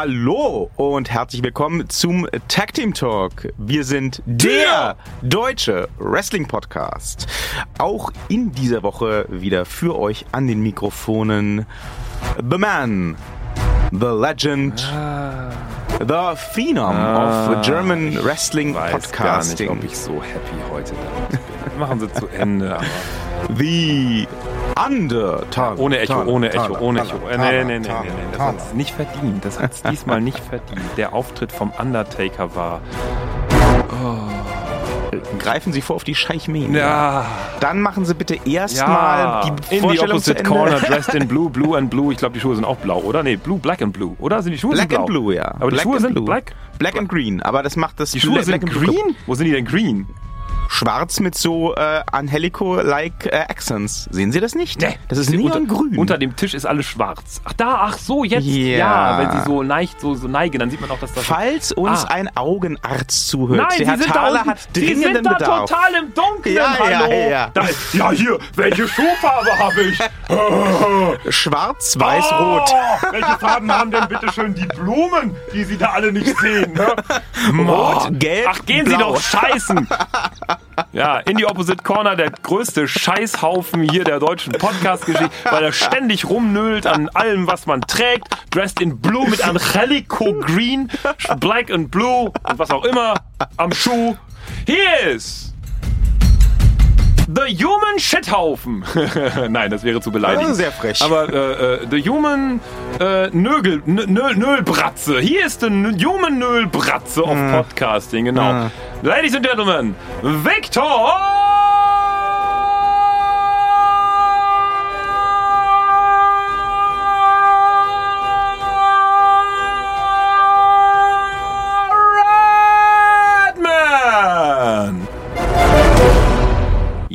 Hallo und herzlich willkommen zum Tag Team Talk. Wir sind der deutsche Wrestling Podcast. Auch in dieser Woche wieder für euch an den Mikrofonen The Man, The Legend, The Phenom of German Wrestling Ich weiß Podcasting. gar nicht, ob ich so happy heute damit bin. Machen Sie zu Ende. The Undertaker. ohne Echo, ohne Echo, Taler, ohne Echo. Äh, Taler, Nee, nee, nee, nee, nee. Das Taler. hat es nicht verdient. Das hat es diesmal nicht verdient. Der Auftritt vom Undertaker war. Greifen Sie vor auf die Scheichmähen. Ja. Dann machen Sie bitte Ja, erstmal die in the Vorstellung opposite zu Ende. corner, dressed in blue, blue and blue. Ich glaube, die Schuhe sind auch blau, oder? Nee, blue, black and blue. Oder sind die Schuhe Black blau? and Blue, ja. Aber die Black Schuhe and sind Blue. black? Black and Green, aber das macht das Die Schuhe Black sind green? Wo sind die denn green? Schwarz mit so äh, Angelico-like äh, Accents. Sehen Sie das nicht? Nee, das ist sie- neongrün. Unter, unter dem Tisch ist alles schwarz. Ach da, ach so, jetzt. Ja. Ja, wenn sie so neigt, so, so neigen, dann sieht man auch, dass das. Falls uns Ah. ein Augenarzt zuhört, Nein, der sie Herr sind Thaler da hat Sie dringenden sind da Bedarf. total im Dunkeln, Ja, ja, hallo. ja. Da ist, ja, hier, welche Schuhfarbe habe ich? Schwarz, weiß, rot. Oh, welche Farben haben denn bitte schön die Blumen, die Sie da alle nicht sehen? Ne? Rot, gelb, Ach, gehen Sie blau. doch scheißen. Ja, in die Opposite Corner, der größte Scheißhaufen hier der deutschen Podcast-Geschichte, weil er ständig rumnölt an allem, was man trägt. Dressed in Blue mit Angelico Green, Black and Blue und was auch immer am Schuh. Hier ist The Human Shithaufen. Nein, das wäre zu ist sehr frech. Aber äh, äh, The Human äh, Nögel, Nö- Nö- Nölbratze. Hier ist The Human Nölbratze of Podcasting, genau. Ladies and Gentlemen, Victor!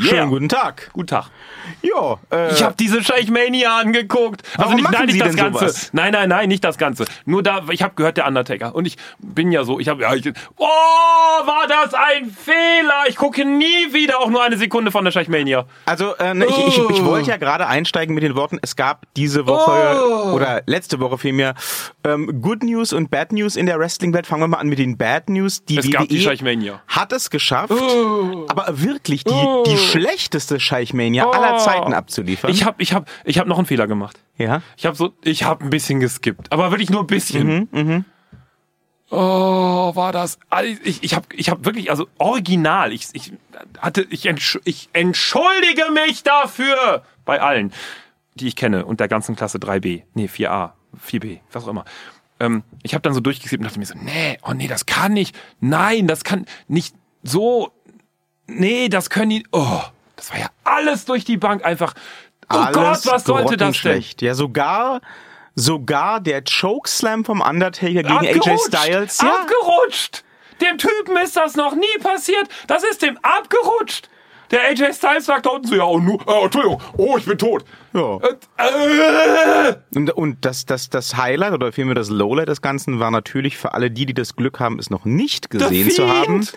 Yeah. Schönen guten Tag. Guten Tag. Ja, äh, Ich habe diese Scheichmania angeguckt. Also nicht, nein, nicht das Ganze. sowas? Nein, nein, nein, nicht das Ganze. Nur da, ich habe gehört, der Undertaker. Und ich bin ja so, ich habe, ja, ich, oh, war das ein Fehler. Ich gucke nie wieder auch nur eine Sekunde von der Scheichmania. Also, äh, ne, ich, ich, ich Oh. wollte ja gerade einsteigen mit den Worten, es gab diese Woche Oh. oder letzte Woche vielmehr ähm, Good News und Bad News in der Wrestling-Welt. Fangen wir mal an mit den Bad News. Die Es WWE gab die Scheichmania. hat es geschafft, Oh. aber wirklich die, Oh. die schlechteste Scheichmania aller Oh. Zeiten abzuliefern. Ich habe, ich habe, ich habe noch einen Fehler gemacht. ja. Ich habe so, ich habe ein bisschen geskippt, aber wirklich nur ein bisschen. Mhm, Oh, war das? Ich, ich habe, ich habe wirklich, also original. Ich, ich hatte, ich, entsch ich entschuldige mich dafür bei allen, die ich kenne und der ganzen Klasse 3b, nee 4a, 4b, was auch immer. Ähm, ich habe dann so durchgeskippt und dachte mir so, nee, oh nee, das kann nicht, nein, das kann nicht so, nee, das können die, oh, das war ja alles durch die Bank einfach. Oh Alles Gott, was sollte das denn? Ja, sogar, sogar der Chokeslam vom Undertaker gegen AJ! Styles. Ja, Abgerutscht! Dem Typen ist das noch nie passiert. Das ist dem abgerutscht. Der AJ Styles sagt da unten so, ja, oh, nu, äh, Entschuldigung, oh, ich bin tot. Ja. Äh, äh, Und, und das, das, das Highlight oder vielmehr das Lowlight des Ganzen war natürlich für alle die, die das Glück haben, es noch nicht gesehen zu haben,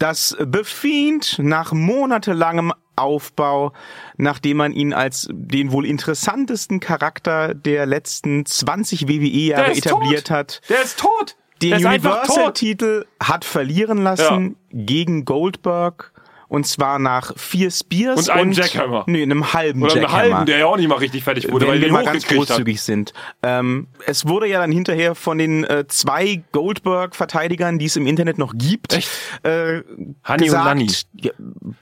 dass The Fiend nach monatelangem Aufbau, nachdem man ihn als den wohl interessantesten Charakter der letzten 20 WWE-Jahre etabliert tot. hat, Der ist tot. den. Universal-Titel hat verlieren lassen gegen Goldberg. Und zwar nach vier Spears Und einem Jackhammer. Nee, einem halben Oder Jackhammer halben, der ja auch nicht mal richtig fertig wurde, weil wenn er wir den mal ganz hochgekriegt hat. großzügig sind. Ähm, es wurde ja dann hinterher von den äh, zwei Goldberg-Verteidigern, die es im Internet noch gibt, Echt? Äh, Hanni und gesagt, Nanni. Ja,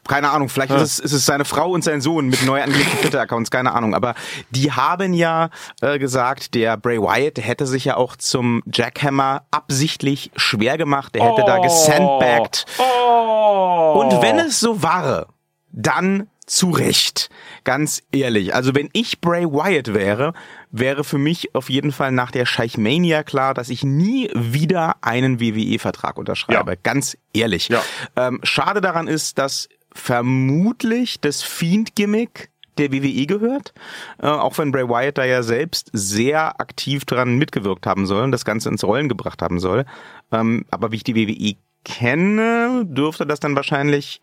keine Ahnung, vielleicht ist, es, ist es seine Frau und sein Sohn mit neu angelegten Twitter-Accounts, keine Ahnung. Aber die haben ja äh, gesagt, der Bray Wyatt, hätte sich ja auch zum Jackhammer absichtlich schwer gemacht, der hätte da gesandbagged. Oh. Und wenn es so war, dann zu Recht. Ganz ehrlich. Also wenn ich Bray Wyatt wäre, wäre für mich auf jeden Fall nach der Scheichmania klar, dass ich nie wieder einen WWE-Vertrag unterschreibe. Ja. Ganz ehrlich. Ja. Ähm, schade daran ist, dass vermutlich das Fiend-Gimmick der WWE gehört, äh, auch wenn Bray Wyatt da ja selbst sehr aktiv dran mitgewirkt haben soll und das Ganze ins Rollen gebracht haben soll. Ähm, aber wie ich die WWE kenne, dürfte das dann wahrscheinlich,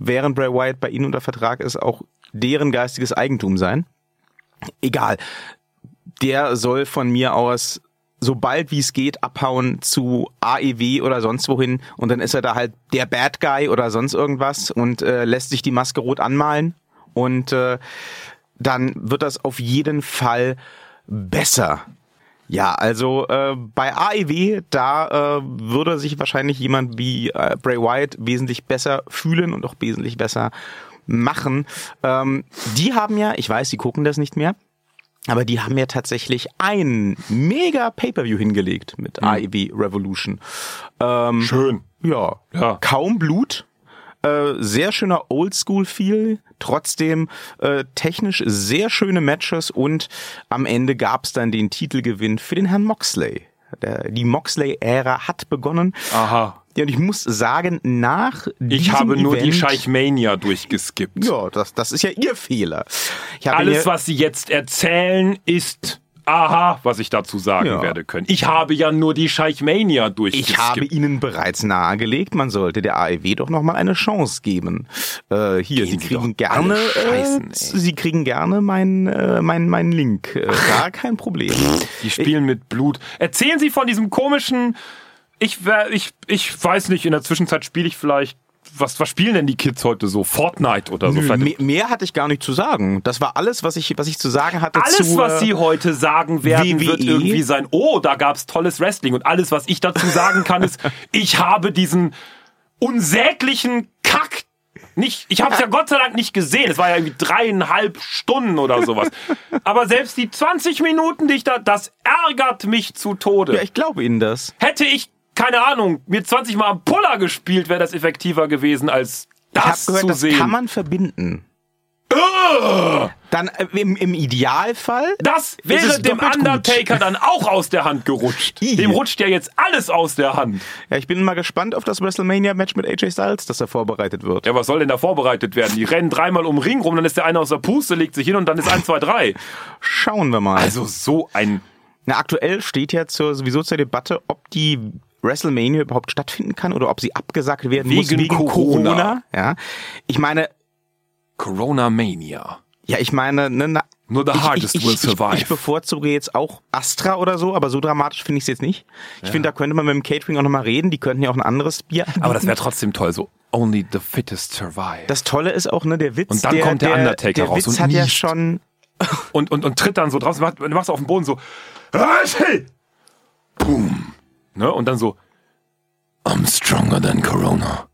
während Bray Wyatt bei ihnen unter Vertrag ist, auch deren geistiges Eigentum sein. Egal. Der soll von mir aus sobald wie es geht abhauen zu AEW oder sonst wohin und dann ist er da halt der Bad Guy oder sonst irgendwas und äh, lässt sich die Maske rot anmalen und äh, dann wird das auf jeden Fall besser. Ja, also äh, bei AEW, da äh, würde sich wahrscheinlich jemand wie äh, Bray Wyatt wesentlich besser fühlen und auch wesentlich besser machen. Ähm, die haben ja, ich weiß, die gucken das nicht mehr, aber die haben ja tatsächlich ein mega Pay-per-View hingelegt mit AEW Revolution. Ähm, Schön. ja, Ja. kaum Blut. Äh, sehr schöner Oldschool-Feel, trotzdem äh, technisch sehr schöne Matches und am Ende gab's dann den Titelgewinn für den Herrn Moxley. Der, die Moxley-Ära hat begonnen. Aha. Ja, und ich muss sagen, nach Ich habe nur die Event, Scheichmania durchgeskippt. Ja, das, das ist ja ihr Fehler. Ich Alles, mir- was Sie jetzt erzählen, ist aha, was ich dazu sagen Ja. werde können. Ich habe ja nur die Scheichmania durchgeskippt. Ich habe Ihnen bereits nahegelegt, man sollte der AEW doch noch mal eine Chance geben. Äh, hier, Gehen Sie kriegen gerne, alle scheißen, äh. Sie kriegen gerne meinen äh, mein, mein Link. Äh, gar kein Problem. Die spielen mit Blut. Erzählen Sie von diesem komischen. Ich, ich, ich weiß nicht, in der Zwischenzeit spiele ich vielleicht. Was, was spielen denn die Kids heute so? Fortnite oder so? Nö, mehr, mehr hatte ich gar nicht zu sagen. Das war alles, was ich, was ich zu sagen hatte. alles, zu, was Sie heute sagen werden, WWE. wird irgendwie sein, oh, da gab's tolles Wrestling. Und alles, was ich dazu sagen kann, ist, ich habe diesen unsäglichen Kack nicht, ich habe es ja Gott sei Dank nicht gesehen. Es war ja irgendwie dreieinhalb Stunden oder sowas. Aber selbst die 20 Minuten, die ich da, das ärgert mich zu Tode. Ja, ich glaube Ihnen das. Hätte ich, keine Ahnung, mir 20 Mal am Puller gespielt, wäre das effektiver gewesen, als Ich habe das gehört, zu das sehen. kann man verbinden. Dann äh, im, im Idealfall. Das wäre dem doppelt gut. Undertaker dann auch aus der Hand gerutscht. I. Dem rutscht ja jetzt alles aus der Hand. Ja, ich bin mal gespannt auf das WrestleMania-Match mit AJ Styles, das da vorbereitet wird. Ja, was soll denn da vorbereitet werden? Die rennen dreimal um den Ring rum, dann ist der eine aus der Puste, legt sich hin und dann ist 1, 2, 3. Schauen wir mal. Also so ein... Na, aktuell steht ja zur, sowieso zur Debatte, ob die WrestleMania überhaupt stattfinden kann oder ob sie abgesagt werden muss Wegen wegen Corona. Corona. Ja, ich meine, Corona-Mania. ja, ich meine, ne, na, Nur the ich, hardest ich, will ich, survive. Ich, ich bevorzuge jetzt auch Astra oder so, aber so dramatisch finde ich es jetzt nicht. Ich finde, da könnte man mit dem Catering auch nochmal reden. Die könnten ja auch ein anderes Bier anbieten. Aber das wäre trotzdem toll, so only the fittest survive. Das Tolle ist auch, ne, der Witz, Und dann der, kommt der Undertaker der raus Witz und hat ja schon, und, und, und tritt dann so draußen, macht, machst du auf dem Boden so, "Hey!" boom, ne, und dann so, I'm stronger than Corona.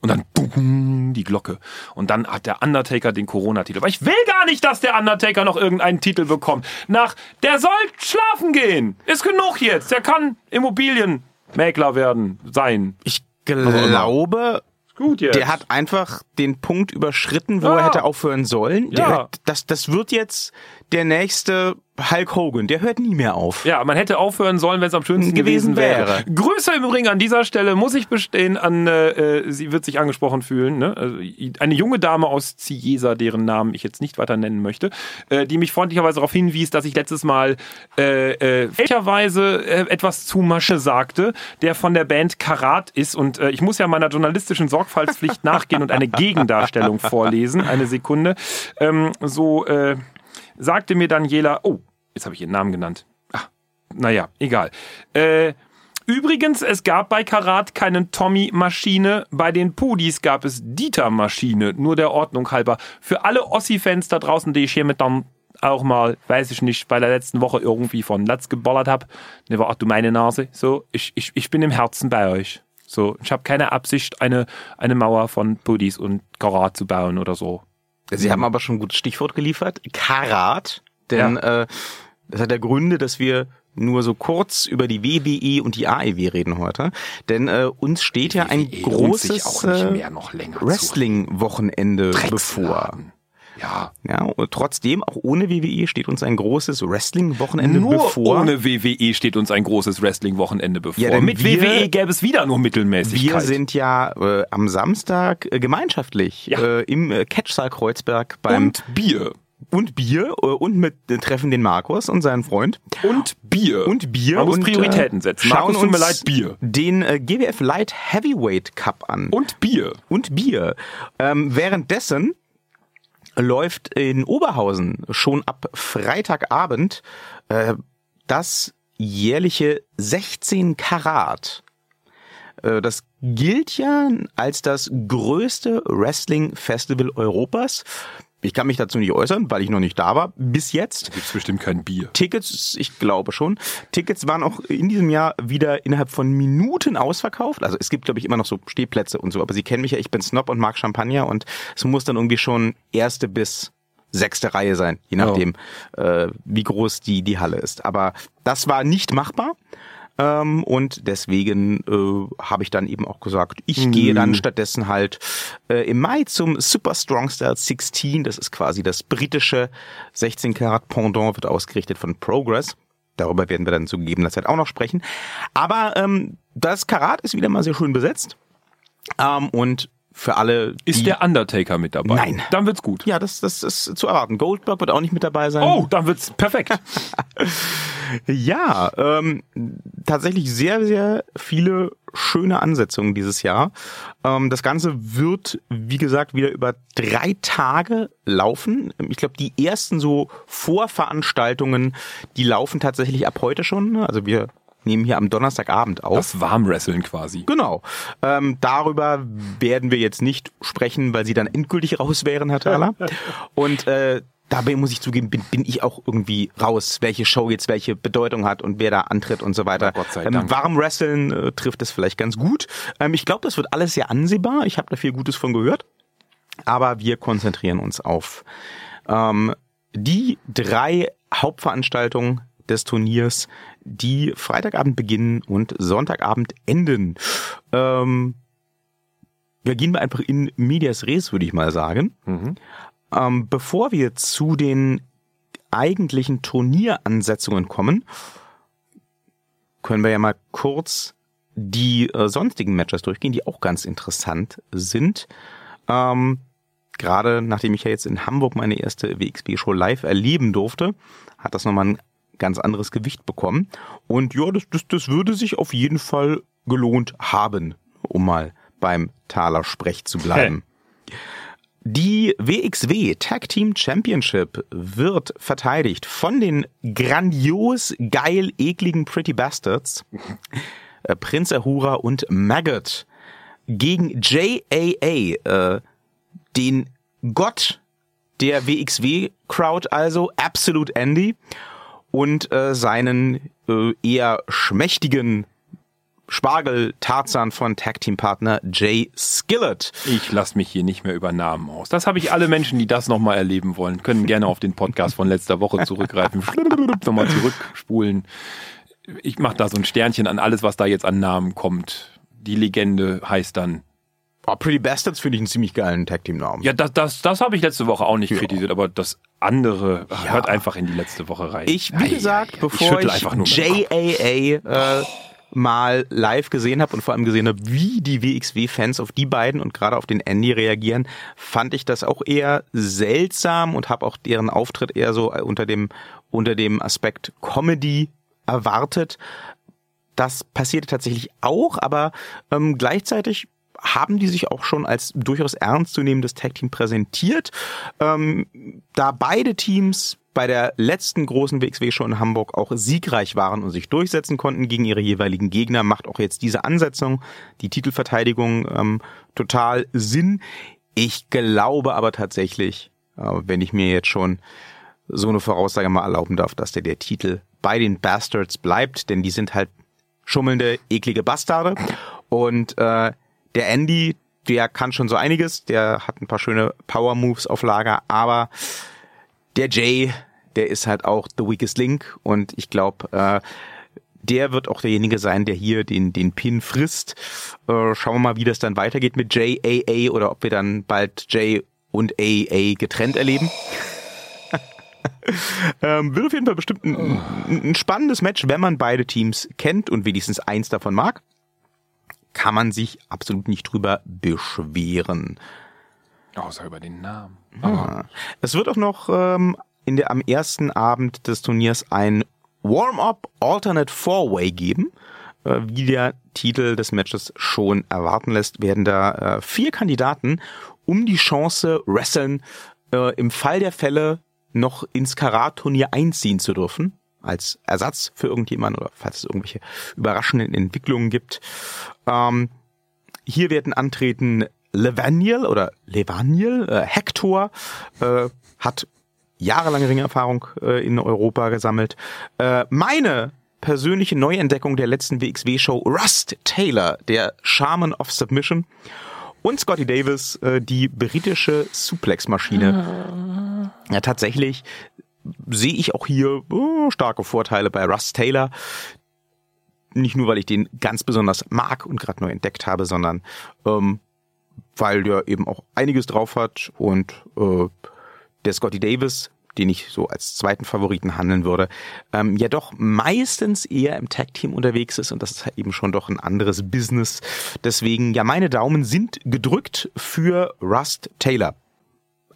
Und dann boom, die Glocke. Und dann hat der Undertaker den Corona-Titel. Aber ich will gar nicht, dass der Undertaker noch irgendeinen Titel bekommt. Nach, der soll schlafen gehen. Ist genug jetzt. Der kann Immobilienmakler werden, sein. ich glaube, Gut jetzt. der hat einfach den Punkt überschritten, wo Ja. er hätte aufhören sollen. Ja. das, das wird jetzt der nächste Hulk Hogan. Der hört nie mehr auf. Ja, man hätte aufhören sollen, wenn es am schönsten gewesen, Gewesen wäre. wäre. Grüße im Übrigen an dieser Stelle muss ich bestehen an, äh, äh, sie wird sich angesprochen fühlen, ne? also, eine junge Dame aus Ciesa, deren Namen ich jetzt nicht weiter nennen möchte, äh, die mich freundlicherweise darauf hinwies, dass ich letztes Mal äh, äh, fälschlicherweise äh, etwas zu Masche sagte, der von der Band Karat ist und äh, ich muss ja meiner journalistischen Sorgfaltspflicht nachgehen und eine Gegendarstellung vorlesen. Eine Sekunde. Ähm, so äh, sagte mir Daniela, oh, jetzt habe ich ihren Namen genannt. Ah, naja, egal. Äh, übrigens, es gab bei Karat keinen Tommy-Maschine. Bei den Pudis gab es Dieter-Maschine. Nur der Ordnung halber. Für alle Ossi-Fans da draußen, die ich hiermit dann auch mal, weiß ich nicht, bei der letzten Woche irgendwie von Latz geballert habe. Ne, war, ach du meine Nase. So, ich, ich, ich bin im Herzen bei euch. So, ich habe keine Absicht, eine, eine Mauer von Pudis und Karat zu bauen oder so. Sie haben aber schon ein gutes Stichwort geliefert. Karat. Denn äh, das hat ja Gründe, dass wir nur so kurz über die WWE und die AEW reden heute. Denn äh, uns steht ja ein lohnt sich großes äh, Wrestling-Wochenende bevor. Ja, Ja, und trotzdem, auch ohne WWE steht uns ein großes Wrestling-Wochenende bevor. ohne WWE steht uns ein großes Wrestling-Wochenende bevor. Ja, denn Mit wir- WWE gäbe es wieder nur Mittelmäßigkeit. Wir sind ja äh, am Samstag äh, gemeinschaftlich Ja. äh, im äh, Catchsaal Kreuzberg beim und Bier. und Bier äh, und mit äh, treffen den Markus und seinen Freund Und Bier. und Bier Man muss und, Prioritäten äh, setzen. Schauen Markus, tut mir leid, Bier. Den äh, GWF Light Heavyweight Cup an Und Bier. und Bier. Ähm, währenddessen läuft in Oberhausen schon ab Freitagabend äh, das jährliche 16 Karat. Äh, Das gilt ja als das größte Wrestling-Festival Europas. Ich kann mich dazu nicht äußern, weil ich noch nicht da war, bis jetzt. Gibt's bestimmt kein Bier. Tickets, ich glaube schon. Tickets waren auch in diesem Jahr wieder innerhalb von Minuten ausverkauft. Also es gibt, glaube ich, immer noch so Stehplätze und so. Aber Sie kennen mich ja, ich bin Snob und mag Champagner und es muss dann irgendwie schon erste bis sechste Reihe sein, je nachdem, äh, wie groß die, die Halle ist. Aber das war nicht machbar. Ähm, und deswegen äh, habe ich dann eben auch gesagt, ich gehe dann stattdessen halt äh, im Mai zum Super Strong Style 16. Das ist quasi das britische 16 Karat Pendant, wird ausgerichtet von Progress. Darüber werden wir dann zu gegebener Zeit auch noch sprechen. Aber ähm, das Karat ist wieder mal sehr schön besetzt. Ähm, und für alle. Ist der Undertaker mit dabei? Nein. Dann wird's gut. Ja, das, das ist zu erwarten. Goldberg wird auch nicht mit dabei sein. Oh, dann wird's perfekt. Ja, ähm, tatsächlich sehr, sehr viele schöne Ansetzungen dieses Jahr. Ähm, das Ganze wird, wie gesagt, wieder über drei Tage laufen. Ich glaube, die ersten so Vorveranstaltungen, die laufen tatsächlich ab heute schon. Also wir nehmen hier am Donnerstagabend auf. Das Warmwresteln quasi. Genau. Ähm, darüber werden wir jetzt nicht sprechen, weil sie dann endgültig raus wären, Herr Thaler. Und äh, dabei muss ich zugeben, bin, bin ich auch irgendwie raus, welche Show jetzt welche Bedeutung hat und wer da antritt und so weiter. Gott sei ähm. Warmwresteln äh, trifft es vielleicht ganz gut. Ähm, ich glaube, das wird alles sehr ansehbar. Ich habe da viel Gutes von gehört. Aber wir konzentrieren uns auf ähm, die drei Hauptveranstaltungen des Turniers, die Freitagabend beginnen und Sonntagabend enden. Ähm, wir gehen mal einfach in Medias Res, würde ich mal sagen. Ähm, bevor wir zu den eigentlichen Turnieransetzungen kommen, können wir ja mal kurz die äh, sonstigen Matches durchgehen, die auch ganz interessant sind. Ähm, Gerade nachdem ich ja jetzt in Hamburg meine erste WXB-Show live erleben durfte, hat das nochmal ein ganz anderes Gewicht bekommen. Und ja, das, das, das würde sich auf jeden Fall gelohnt haben, um mal beim Taler Sprech zu bleiben. Die WXW Tag Team Championship wird verteidigt von den grandios geil ekligen Pretty Bastards, äh, Prinz Ahura und Maggot gegen JAA, äh, den Gott der WXW-Crowd also, Absolute Andy, und äh, seinen äh, eher schmächtigen Spargel-Tarzan von Tag-Team-Partner Jay Skillett. Ich lasse mich hier nicht mehr über Namen aus. Das habe ich alle Menschen, die das nochmal erleben wollen, können gerne auf den Podcast von letzter Woche zurückgreifen. nochmal zurückspulen. Ich mache da so ein Sternchen an alles, was da jetzt an Namen kommt. Die Legende heißt dann. Oh, Pretty Bastards finde ich einen ziemlich geilen Tag-Team-Namen. Ja, das, das, das habe ich letzte Woche auch nicht kritisiert, aber das andere hört einfach in die letzte Woche rein. Ich, wie Ei, gesagt, bevor ich, Kopf. JAA äh, mal live gesehen habe und vor allem gesehen habe, wie die WXW-Fans auf die beiden und gerade auf den Andy reagieren, fand ich das auch eher seltsam und habe auch deren Auftritt eher so unter dem unter dem Aspekt Comedy erwartet. Das passierte tatsächlich auch, aber ähm, gleichzeitig haben die sich auch schon als durchaus ernstzunehmendes Tag-Team präsentiert. Ähm, da beide Teams bei der letzten großen WXW-Show in Hamburg auch siegreich waren und sich durchsetzen konnten gegen ihre jeweiligen Gegner, macht auch jetzt diese Ansetzung, die Titelverteidigung, ähm, total Sinn. Ich glaube aber tatsächlich, äh, wenn ich mir jetzt schon so eine Voraussage mal erlauben darf, dass der, der Titel bei den Bastards bleibt, denn die sind halt schummelnde, eklige Bastarde. Und äh, der Andy, der kann schon so einiges, der hat ein paar schöne Power Moves auf Lager, aber der Jay, der ist halt auch the weakest link und ich glaube, äh, der wird auch derjenige sein, der hier den, den Pin frisst. Äh, schauen wir mal, wie das dann weitergeht mit JAA oder ob wir dann bald J und AA getrennt erleben. ähm, wird auf jeden Fall bestimmt ein, ein spannendes Match, wenn man beide Teams kennt und wenigstens eins davon mag. Kann man sich absolut nicht drüber beschweren. Außer über den Namen. Ah. Es wird auch noch ähm, in der, am ersten Abend des Turniers ein Warm-up Alternate Four-Way geben. Äh, wie der Titel des Matches schon erwarten lässt, werden da äh, vier Kandidaten um die Chance wresteln, äh, im Fall der Fälle noch ins Karat-Turnier einziehen zu dürfen. Als Ersatz für irgendjemanden oder falls es irgendwelche überraschenden Entwicklungen gibt. Ähm, hier werden antreten Levaniel oder Levaniel, äh, Hector, äh, hat jahrelange Ringerfahrung äh, in Europa gesammelt. Äh, meine persönliche Neuentdeckung der letzten WXW-Show, Rust Taylor, der Shaman of Submission. Und Scotty Davis, äh, die britische Suplex-Maschine. Ja, tatsächlich sehe ich auch hier oh, starke Vorteile bei Russ Taylor. Nicht nur, weil ich den ganz besonders mag und gerade neu entdeckt habe, sondern ähm, weil der eben auch einiges drauf hat und äh, der Scotty Davis, den ich so als zweiten Favoriten handeln würde, ähm, ja doch meistens eher im Tag-Team unterwegs ist und das ist halt eben schon doch ein anderes Business. Deswegen, ja, meine Daumen sind gedrückt für Rust Taylor.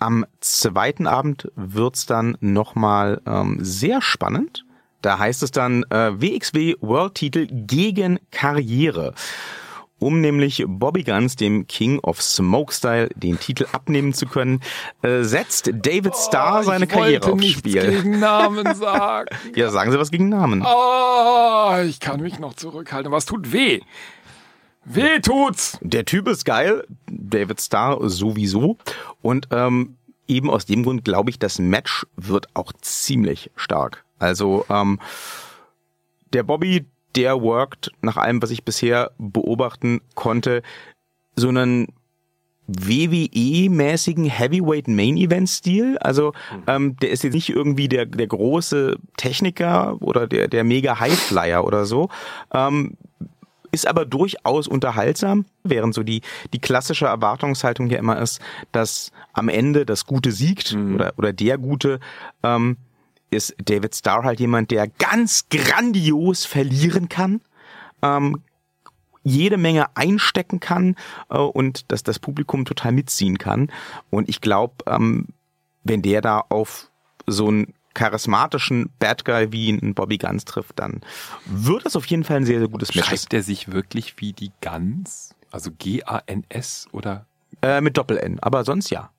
Am zweiten Abend wird's dann nochmal ähm, sehr spannend. Da heißt es dann äh, WXW World Titel gegen Karriere um nämlich Bobby Guns, dem King of Smokestyle, den Titel abnehmen zu können, äh, setzt David Starr Oh, seine Karriere aufs Spiel. gegen Namen sagen. Ja, sagen Sie was gegen Namen. Oh, ich kann mich noch zurückhalten. Was tut weh? Weh tut's. Der Typ ist geil, David Starr sowieso. Und ähm, eben aus dem Grund glaube ich, das Match wird auch ziemlich stark. Also ähm, der Bobby, der worked nach allem, was ich bisher beobachten konnte, so einen WWE-mäßigen Heavyweight Main Event Stil. Also ähm, der ist jetzt nicht irgendwie der der große Techniker oder der der mega Highflyer oder so. Ähm, ist aber durchaus unterhaltsam, während so die, die klassische Erwartungshaltung ja immer ist, dass am Ende das Gute siegt oder, oder der Gute, ähm, ist David Starr halt jemand, der ganz grandios verlieren kann, ähm, jede Menge einstecken kann äh, und dass das Publikum total mitziehen kann. Und ich glaube, ähm, wenn der da auf so einen charismatischen Bad Guy wie einen Bobby Guns trifft, dann wird das auf jeden Fall ein sehr, sehr gutes Match. Schreibt er sich wirklich wie die Gans? Also G-A-N-S oder? Äh, mit Doppel-N, aber sonst ja.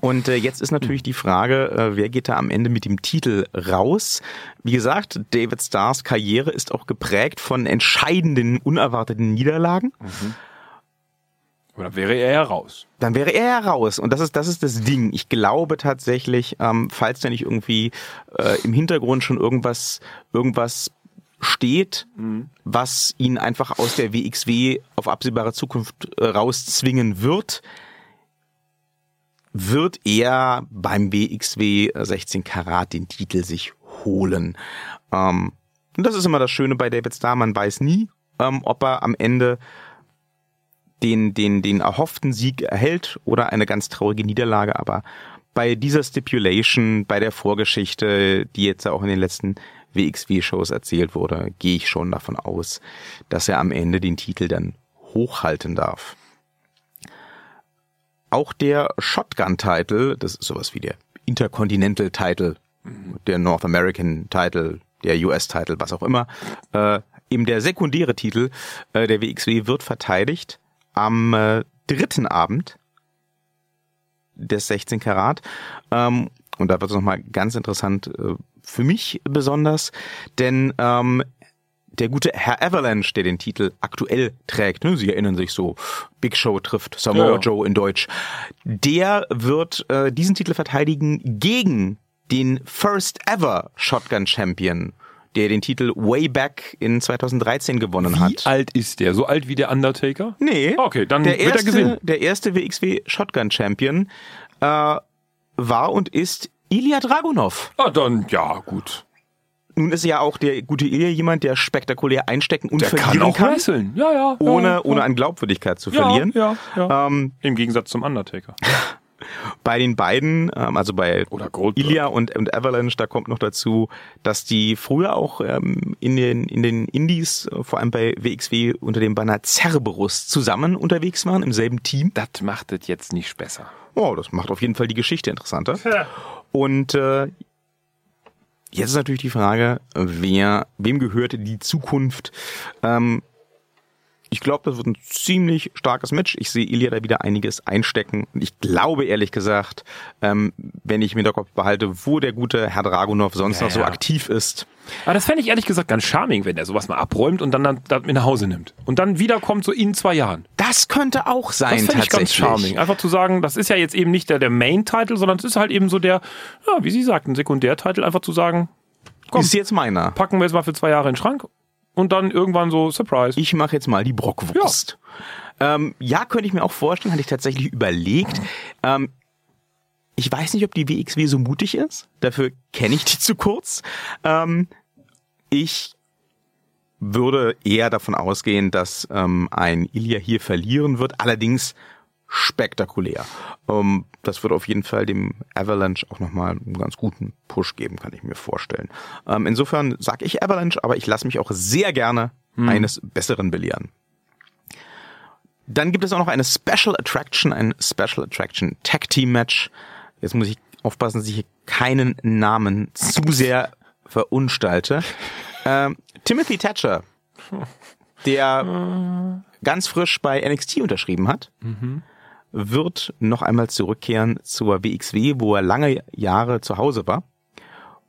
Und äh, jetzt ist natürlich die Frage, äh, wer geht da am Ende mit dem Titel raus? Wie gesagt, David Starrs Karriere ist auch geprägt von entscheidenden, unerwarteten Niederlagen. Oder wäre er ja raus? Dann wäre er ja raus. Und das ist, das ist das Ding. Ich glaube tatsächlich, ähm, falls da nicht irgendwie äh, im Hintergrund schon irgendwas, irgendwas steht, was ihn einfach aus der WXW auf absehbare Zukunft äh, rauszwingen wird, wird er beim WXW 16 Karat den Titel sich holen. Ähm, und das ist immer das Schöne bei David Starr, man weiß nie, ähm, ob er am Ende den, den, den erhofften Sieg erhält oder eine ganz traurige Niederlage, aber bei dieser Stipulation, bei der Vorgeschichte, die jetzt auch in den letzten WXW-Shows erzählt wurde, gehe ich schon davon aus, dass er am Ende den Titel dann hochhalten darf. Auch der Shotgun-Title, das ist sowas wie der Intercontinental-Title, der North American-Title, der US-Title, was auch immer, äh, eben der sekundäre Titel äh, der WXW wird verteidigt am äh, dritten Abend des 16 Karat. Ähm, und da wird es nochmal ganz interessant äh, für mich besonders, denn ähm, der gute Herr Avalanche, der den Titel aktuell trägt, ne, Sie erinnern sich so, Big Show trifft Samoa Ja. Joe in Deutsch, der wird äh, diesen Titel verteidigen gegen den First Ever Shotgun Champion, der den Titel way back in 2013 gewonnen Wie hat. alt ist der? So alt wie der Undertaker? Nee. Okay, dann der wird er erste, gewinnen. Der erste WXW Shotgun Champion äh, war und ist Ilya Dragunov. Ah, dann, ja, gut. Nun ist ja auch der gute Ilya jemand, der spektakulär einstecken und Der kann verlieren auch kann, wresteln. Ja, ja. ohne, ja, ohne ja. an Glaubwürdigkeit zu ja, verlieren. Ja, ja. Ähm, Im Gegensatz zum Undertaker. bei den beiden, ähm, also bei Oder Goldberg. Ilya und, und Avalanche, da kommt noch dazu, dass die früher auch ähm, in den in den Indies, äh, vor allem bei WXW unter dem Banner Cerberus zusammen unterwegs waren im selben Team. Das macht es jetzt nicht besser. Oh, das macht auf jeden Fall die Geschichte interessanter. Und äh, jetzt ist natürlich die Frage, wer, wem gehört die Zukunft? Ähm, ich glaube, das wird ein ziemlich starkes Match. Ich sehe Ilya da wieder einiges einstecken. Und ich glaube ehrlich gesagt, ähm, wenn ich mir im Kopf behalte, wo der gute Herr Dragunov sonst Ja, noch so ja. aktiv ist. Aber das fände ich ehrlich gesagt ganz charming, wenn er sowas mal abräumt und dann, dann, dann mit nach Hause nimmt. Und dann wiederkommt so in zwei Jahren. Das könnte auch sein, Das finde ich ganz charming. Einfach zu sagen, das ist ja jetzt eben nicht der, der Main-Title, sondern es ist halt eben so der, ja, wie Sie sagten, Sekundär-Title. Einfach zu sagen, komm, Ist jetzt meiner. packen wir jetzt mal für zwei Jahre in den Schrank und dann irgendwann so, Surprise. Ich mache jetzt mal die Brockwurst. Ja. Ähm, ja, könnte ich mir auch vorstellen, hatte ich tatsächlich überlegt. Ähm, ich weiß nicht, ob die WXW so mutig ist. Dafür kenne ich die zu kurz. Ähm, ich würde eher davon ausgehen, dass ähm, ein Ilya hier verlieren wird. Allerdings spektakulär. Ähm, das wird auf jeden Fall dem Avalanche auch nochmal einen ganz guten Push geben, kann ich mir vorstellen. Ähm, insofern sage ich Avalanche, aber ich lasse mich auch sehr gerne eines Besseren belehren. Dann gibt es auch noch eine Special Attraction, ein Special Attraction Tag Team Match. Jetzt muss ich aufpassen, dass ich hier keinen Namen zu sehr verunstalte. Ähm, Timothy Thatcher, der ganz frisch bei NXT unterschrieben hat, wird noch einmal zurückkehren zur WXW, wo er lange Jahre zu Hause war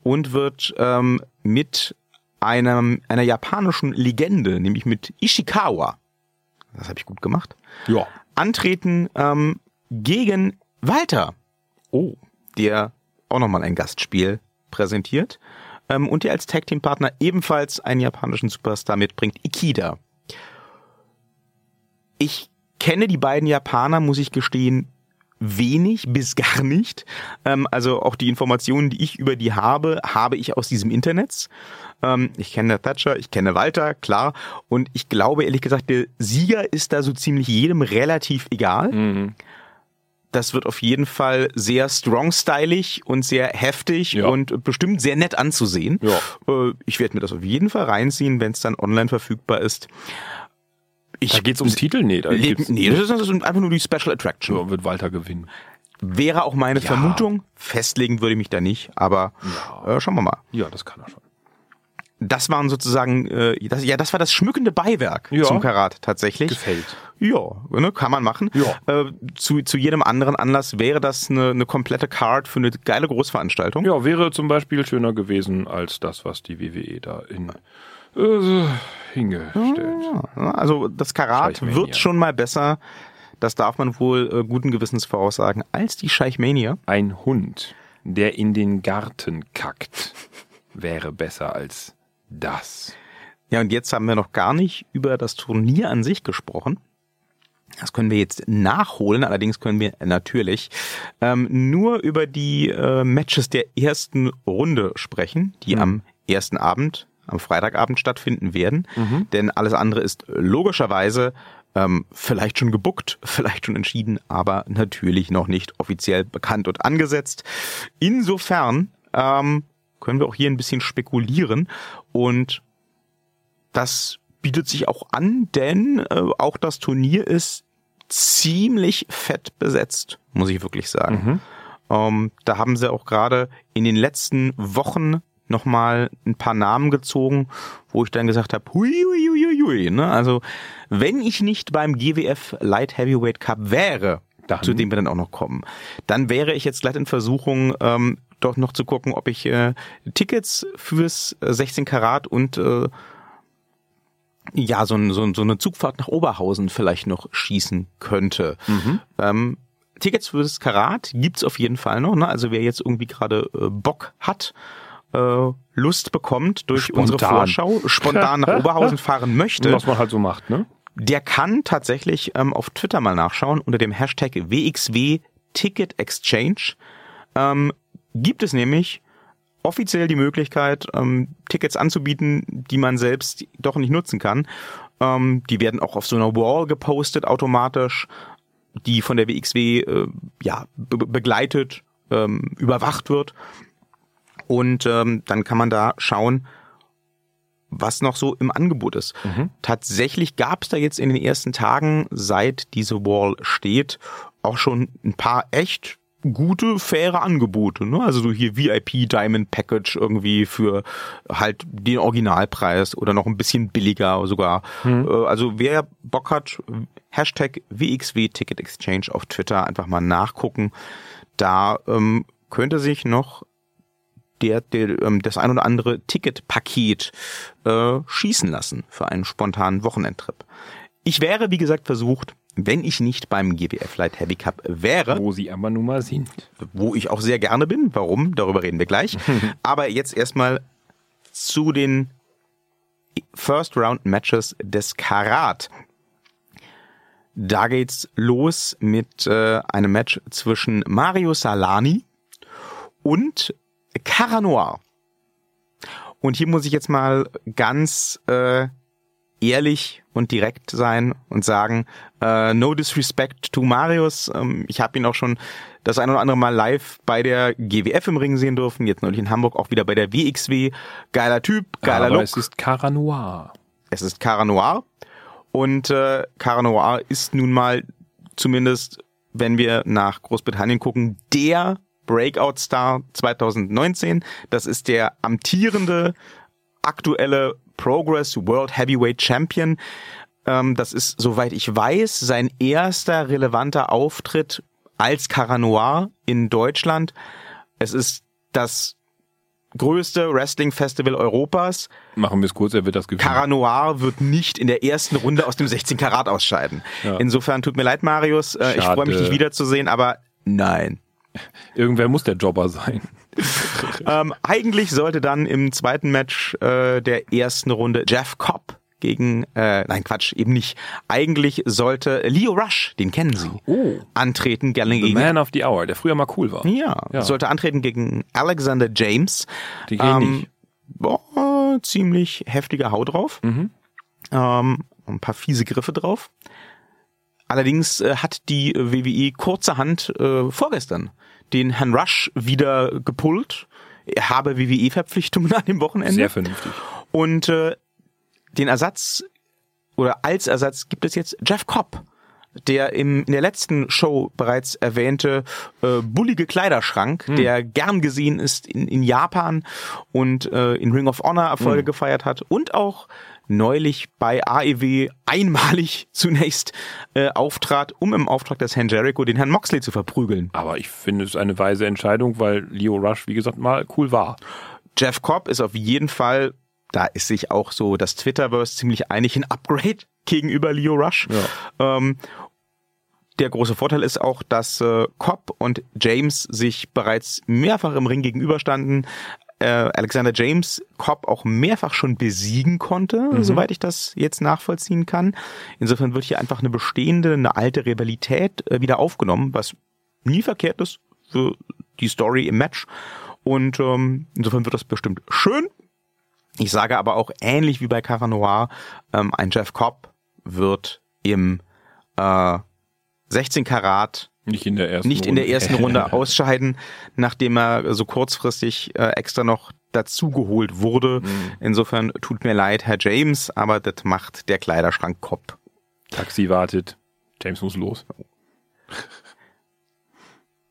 und wird ähm, mit einem, einer japanischen Legende, nämlich mit Ishikawa, das habe ich gut gemacht, Ja. antreten ähm, gegen Walter, Oh. der auch nochmal ein Gastspiel präsentiert ähm, und der als Tag Team Partner ebenfalls einen japanischen Superstar mitbringt, Ikida. Ich kenne die beiden Japaner, muss ich gestehen, wenig bis gar nicht. Ähm, also auch die Informationen, die ich über die habe, habe ich aus diesem Internet. Ähm, ich kenne Thatcher, ich kenne Walter, klar. Und ich glaube ehrlich gesagt, der Sieger ist da so ziemlich jedem relativ egal. Mhm. Das wird auf jeden Fall sehr strong-stylig und sehr heftig Ja. und bestimmt sehr nett anzusehen. Ja. Äh, Ich werde mir das auf jeden Fall reinziehen, wenn es dann online verfügbar ist. Ich Da geht's ums Titel? Nee, da geht's, nee, das ist, einfach nur die Special Attraction. ja, wird Walter gewinnen. Wäre auch meine Ja. Vermutung. Festlegen würde ich mich da nicht, aber äh, schauen wir mal. Ja, das kann er schon. Das waren sozusagen, äh, das, ja, das war das schmückende Beiwerk Ja. zum Karat tatsächlich. Gefällt. Ja, ne, kann man machen. Ja. Äh, zu, zu jedem anderen Anlass wäre das eine, eine komplette Card für eine geile Großveranstaltung. Ja, wäre zum Beispiel schöner gewesen als das, was die WWE da in äh, hingestellt. Ja, Also das Karat wird schon mal besser. Das darf man wohl äh, guten Gewissens voraussagen, als die Scheichmania. Ein Hund, der in den Garten kackt, wäre besser als das. Ja, und jetzt haben wir noch gar nicht über das Turnier an sich gesprochen. Das können wir jetzt nachholen, allerdings können wir natürlich ähm, nur über die äh, Matches der ersten Runde sprechen, die am ersten Abend, am Freitagabend stattfinden werden. Denn alles andere ist logischerweise ähm, vielleicht schon gebuckt, vielleicht schon entschieden, aber natürlich noch nicht offiziell bekannt und angesetzt. Insofern ähm, können wir auch hier ein bisschen spekulieren und das bietet sich auch an, denn äh, auch das Turnier ist ziemlich fett besetzt, muss ich wirklich sagen. Ähm, da haben sie auch gerade in den letzten Wochen nochmal ein paar Namen gezogen, wo ich dann gesagt habe, hui, hui, hui, hui, ne? Also, wenn ich nicht beim GWF Light Heavyweight Cup wäre, Dann? zu dem wir dann auch noch kommen, dann wäre ich jetzt gleich in Versuchung, ähm, doch noch zu gucken, ob ich äh, Tickets fürs äh, 16 Karat und äh, ja, so, so, so eine Zugfahrt nach Oberhausen vielleicht noch schießen könnte. Ähm, Tickets für das Karat gibt's auf jeden Fall noch. Ne? Also wer jetzt irgendwie gerade äh, Bock hat, äh, Lust bekommt durch unsere Spontan. Vorschau, spontan nach Oberhausen fahren möchte, Was man halt so macht, ne? der kann tatsächlich ähm, auf Twitter mal nachschauen unter dem Hashtag WXW Ticket Exchange. Ähm, gibt es nämlich offiziell die Möglichkeit, ähm, Tickets anzubieten, die man selbst doch nicht nutzen kann. Ähm, die werden auch auf so einer Wall gepostet automatisch, die von der WXW äh, ja, be begleitet, ähm, überwacht wird. Und ähm, dann kann man da schauen, was noch so im Angebot ist. Tatsächlich gab es da jetzt in den ersten Tagen, seit diese Wall steht, auch schon ein paar echt gute, faire Angebote. Ne? Also so hier VIP Diamond Package irgendwie für halt den Originalpreis oder noch ein bisschen billiger sogar. Mhm. Also wer Bock hat, Hashtag WXW Ticket Exchange auf Twitter einfach mal nachgucken. Da ähm, könnte sich noch der, der ähm, das ein oder andere Ticketpaket äh, schießen lassen für einen spontanen Wochenendtrip. Ich wäre, wie gesagt, versucht, wenn ich nicht beim GWF Light Heavy Cup wäre. Wo sie aber nun mal sind. Wo ich auch sehr gerne bin. Warum? Darüber reden wir gleich. aber jetzt erstmal zu den First Round Matches des Karat. Da geht's los mit äh, einem Match zwischen Mario Salani und Cara Noir. Und hier muss ich jetzt mal ganz äh, ehrlich und direkt sein und sagen, äh, no disrespect to Marius. Ähm, ich habe ihn auch schon das ein oder andere Mal live bei der GWF im Ring sehen dürfen, jetzt neulich in Hamburg auch wieder bei der WXW. Geiler Typ, geiler Aber Look. es ist Cara Noir. Es ist Cara Noir. Und äh, Cara Noir ist nun mal zumindest, wenn wir nach Großbritannien gucken, der Breakout-Star 2019. Das ist der amtierende aktuelle Progress World Heavyweight Champion. Ähm, das ist, soweit ich weiß, sein erster relevanter Auftritt als Cara Noir in Deutschland. Es ist das größte Wrestling-Festival Europas. Machen wir es kurz, er wird das gewinnen. Cara Noir wird nicht in der ersten Runde aus dem 16 Karat ausscheiden. Ja. Insofern tut mir leid, Marius. Äh, ich freue mich, dich wiederzusehen, aber nein. Irgendwer muss der Jobber sein. ähm, eigentlich sollte dann im zweiten Match äh, der ersten Runde Jeff Cobb gegen, äh, nein Quatsch, eben nicht. Eigentlich sollte Leo Rush, den kennen Sie, oh. antreten gerne gegen. Man of the Hour, der früher mal cool war. Ja, ja. sollte antreten gegen Alexander James. Die gehen ähm, nicht. Boah, ziemlich heftige Haut drauf. Mhm. Ähm, ein paar fiese Griffe drauf. Allerdings äh, hat die WWE kurzerhand äh, vorgestern den Herrn Rush wieder gepullt. Er habe WWE-Verpflichtungen an dem Wochenende. Sehr vernünftig. Und äh, den Ersatz oder als Ersatz gibt es jetzt Jeff Cobb, der im, in der letzten Show bereits erwähnte äh, bullige Kleiderschrank, hm. der gern gesehen ist in, in Japan und äh, in Ring of Honor Erfolge hm. gefeiert hat und auch neulich bei AEW einmalig zunächst äh, auftrat, um im Auftrag des Herrn Jericho den Herrn Moxley zu verprügeln. Aber ich finde es eine weise Entscheidung, weil Leo Rush, wie gesagt, mal cool war. Jeff Cobb ist auf jeden Fall, da ist sich auch so das Twitterverse ziemlich einig, ein Upgrade gegenüber Leo Rush. Ja. Ähm, der große Vorteil ist auch, dass äh, Cobb und James sich bereits mehrfach im Ring gegenüberstanden äh, Alexander James Cobb auch mehrfach schon besiegen konnte, mhm. soweit ich das jetzt nachvollziehen kann. Insofern wird hier einfach eine bestehende, eine alte Rivalität äh, wieder aufgenommen, was nie verkehrt ist für die Story im Match. Und ähm, insofern wird das bestimmt schön. Ich sage aber auch ähnlich wie bei Cara Noir, ähm, ein Jeff Cobb wird im äh, 16 Karat nicht in der ersten, nicht in der ersten Runde ausscheiden, nachdem er so kurzfristig äh, extra noch dazugeholt wurde. Mhm. Insofern tut mir leid, Herr James, aber das macht der Kleiderschrank Kopf. Taxi wartet, James muss los.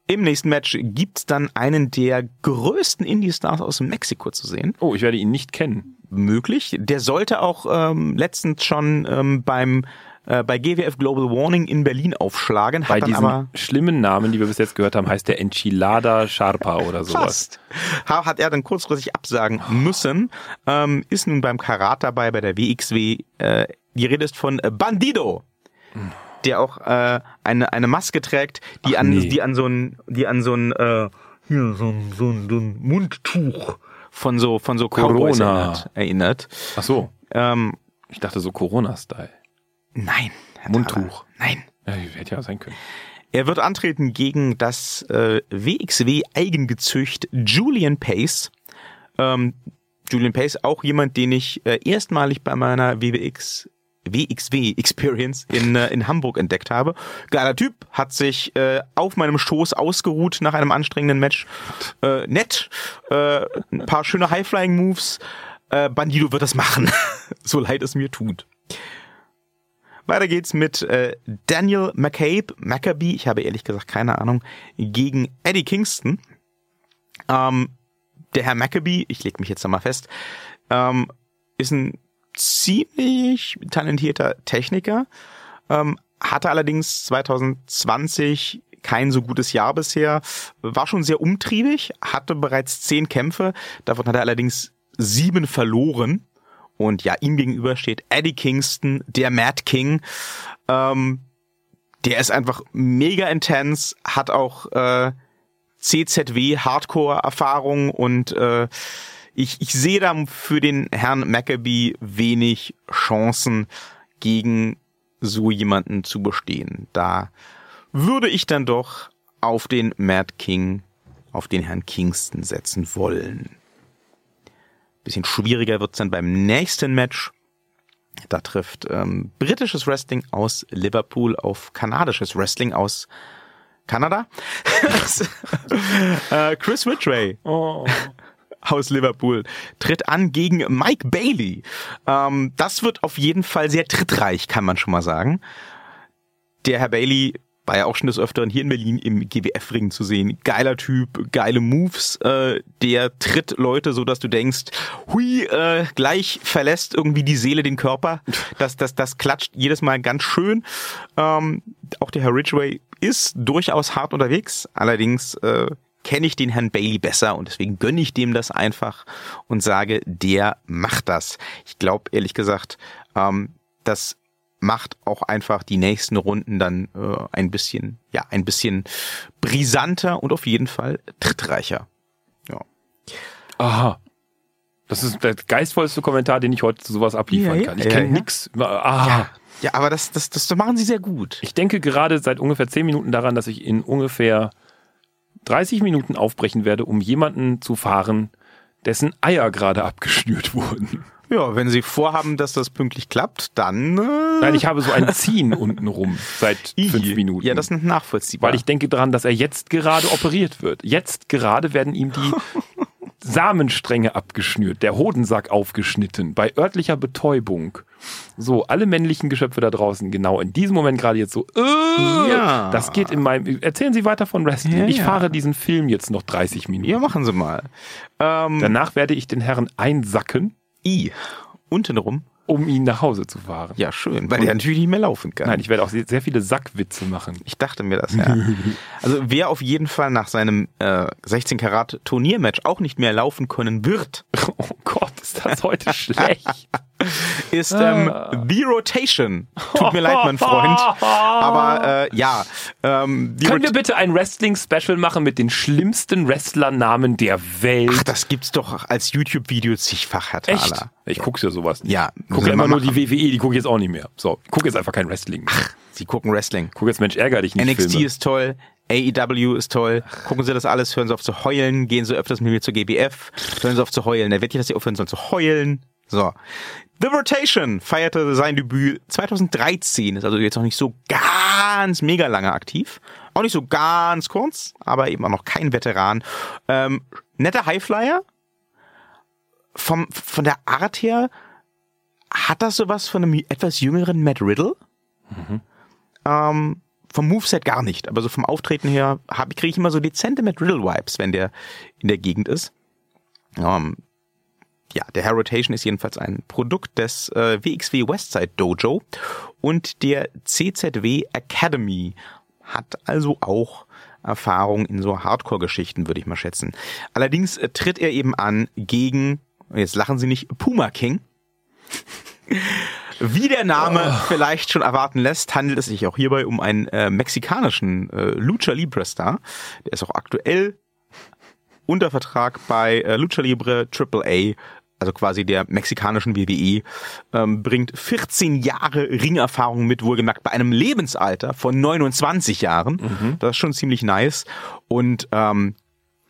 Im nächsten Match gibt's dann einen der größten Indie-Stars aus Mexiko zu sehen. Oh, ich werde ihn nicht kennen. Möglich. Der sollte auch ähm, letztens schon ähm, beim äh, bei GWF Global Warning in Berlin aufschlagen. Bei diesen aber schlimmen Namen, die wir bis jetzt gehört haben, heißt der Enchilada Sharpa oder sowas. Fast. Hat er dann kurzfristig absagen müssen. Ähm, ist nun beim Karat dabei, bei der WXW. Äh, die Rede ist von Bandido. Der auch äh, eine, eine Maske trägt, die Ach, an, nee. die an so ein, die an so ein, äh, hier, so ein, so ein, so ein Mundtuch von so, von so Corona erinnert, erinnert. Ach so. Ähm, ich dachte so Corona-Style. Nein. Mundtuch. Nein. Ja, hätte ja sein können. Er wird antreten gegen das äh, WXW Eigengezücht Julian Pace. Ähm, Julian Pace, auch jemand, den ich äh, erstmalig bei meiner WWX WXW Experience in, äh, in Hamburg entdeckt habe. Geiler Typ, hat sich äh, auf meinem Schoß ausgeruht nach einem anstrengenden Match. Äh, nett, äh, ein paar schöne High-Flying-Moves. Äh, Bandido wird das machen, so leid es mir tut. Weiter geht's mit äh, Daniel McCabe, Maccabi, ich habe ehrlich gesagt keine Ahnung, gegen Eddie Kingston. Ähm, der Herr Maccabi, ich leg mich jetzt nochmal fest, ähm, ist ein ziemlich talentierter Techniker, ähm, hatte allerdings 2020 kein so gutes Jahr bisher, war schon sehr umtriebig, hatte bereits zehn Kämpfe, davon hat er allerdings sieben verloren. Und ja, ihm gegenüber steht Eddie Kingston, der Mad King. Ähm, der ist einfach mega intens, hat auch äh, CZW Hardcore-Erfahrung und äh, ich, ich sehe da für den Herrn Maccabee wenig Chancen gegen so jemanden zu bestehen. Da würde ich dann doch auf den Mad King, auf den Herrn Kingston setzen wollen. Bisschen schwieriger wird's dann beim nächsten Match. Da trifft ähm, britisches Wrestling aus Liverpool auf kanadisches Wrestling aus Kanada. äh, Chris Ridgway. Oh aus Liverpool tritt an gegen Mike Bailey. Ähm, das wird auf jeden Fall sehr trittreich, kann man schon mal sagen. Der Herr Bailey war ja auch schon des Öfteren hier in Berlin im GWF-Ring zu sehen. Geiler Typ, geile Moves. Äh, der tritt Leute so, dass du denkst, hui, äh, gleich verlässt irgendwie die Seele den Körper. Das, das, das klatscht jedes Mal ganz schön. Ähm, auch der Herr Ridgway ist durchaus hart unterwegs. Allerdings äh, kenne ich den Herrn Bailey besser und deswegen gönne ich dem das einfach und sage, der macht das. Ich glaube ehrlich gesagt, ähm, dass macht auch einfach die nächsten Runden dann äh, ein bisschen, ja, ein bisschen brisanter und auf jeden Fall trittreicher. Ja. Aha. Das ist der geistvollste Kommentar, den ich heute zu sowas abliefern ja, kann. Ich ja, kenne ja. nix. Aha. Ja. Ja, aber das, das, das machen sie sehr gut. Ich denke gerade seit ungefähr zehn Minuten daran, dass ich in ungefähr 30 Minuten aufbrechen werde, um jemanden zu fahren, dessen Eier gerade abgeschnürt wurden. Ja, wenn Sie vorhaben, dass das pünktlich klappt, dann. Äh Nein, ich habe so ein Ziehen unten rum seit I. fünf Minuten. Ja, das ist nachvollziehbar. Weil ich denke daran, dass er jetzt gerade operiert wird. Jetzt gerade werden ihm die Samenstränge abgeschnürt, der Hodensack aufgeschnitten, bei örtlicher Betäubung. So, alle männlichen Geschöpfe da draußen, genau in diesem Moment gerade jetzt so, äh, ja. das geht in meinem, erzählen Sie weiter von Wrestling. Ja, ich ja. fahre diesen Film jetzt noch 30 Minuten. Ja, machen Sie mal. Ähm, Danach werde ich den Herrn einsacken I. Untenrum. Um ihn nach Hause zu fahren. Ja, schön, weil Und, er natürlich nicht mehr laufen kann. Nein, ich werde auch sehr viele Sackwitze machen. Ich dachte mir das, ja. also wer auf jeden Fall nach seinem äh, 16 Karat Turniermatch auch nicht mehr laufen können wird. Oh Gott, ist das heute schlecht. ist ähm, ah. The Rotation. Tut mir leid, mein Freund. Aber äh, ja. Ähm, Können wir bitte ein Wrestling-Special machen mit den schlimmsten Wrestlernamen der Welt? Ach, das gibt's doch als YouTube-Video zigfach, Herr Thaler. Echt? Ich guck's ja sowas nicht. Ja. Ich gucke ja immer nur die WWE, die gucke ich jetzt auch nicht mehr. So, ich gucke jetzt einfach kein Wrestling mehr. Ach, Sie gucken Wrestling. Guck jetzt, Mensch, ärger dich nicht. NXT Filme. ist toll, AEW ist toll. Gucken Sie das alles, hören Sie auf zu heulen, gehen Sie öfters mit mir zur GBF, hören Sie auf zu heulen. Er wird nicht, dass Sie aufhören sollen zu heulen. So. The Rotation feierte sein Debüt 2013, ist also jetzt noch nicht so ganz mega lange aktiv. Auch nicht so ganz kurz, aber eben auch noch kein Veteran. Ähm, netter Highflyer. Vom, von der Art her hat das sowas von einem etwas jüngeren Matt Riddle. Mhm. Ähm, vom Moveset gar nicht, aber so vom Auftreten her kriege ich immer so dezente Matt Riddle Vibes, wenn der in der Gegend ist. Ähm, ja, der Hair Rotation ist jedenfalls ein Produkt des äh, WXW Westside Dojo und der CZW Academy hat also auch Erfahrung in so Hardcore-Geschichten, würde ich mal schätzen. Allerdings äh, tritt er eben an gegen, jetzt lachen Sie nicht, Puma King. Wie der Name oh. vielleicht schon erwarten lässt, handelt es sich auch hierbei um einen äh, mexikanischen äh, Lucha Libre Star. Der ist auch aktuell unter Vertrag bei äh, Lucha Libre AAA also quasi der mexikanischen WWE, ähm, bringt 14 Jahre Ringerfahrung mit, wohlgemerkt bei einem Lebensalter von 29 Jahren. Mhm. Das ist schon ziemlich nice. Und ähm,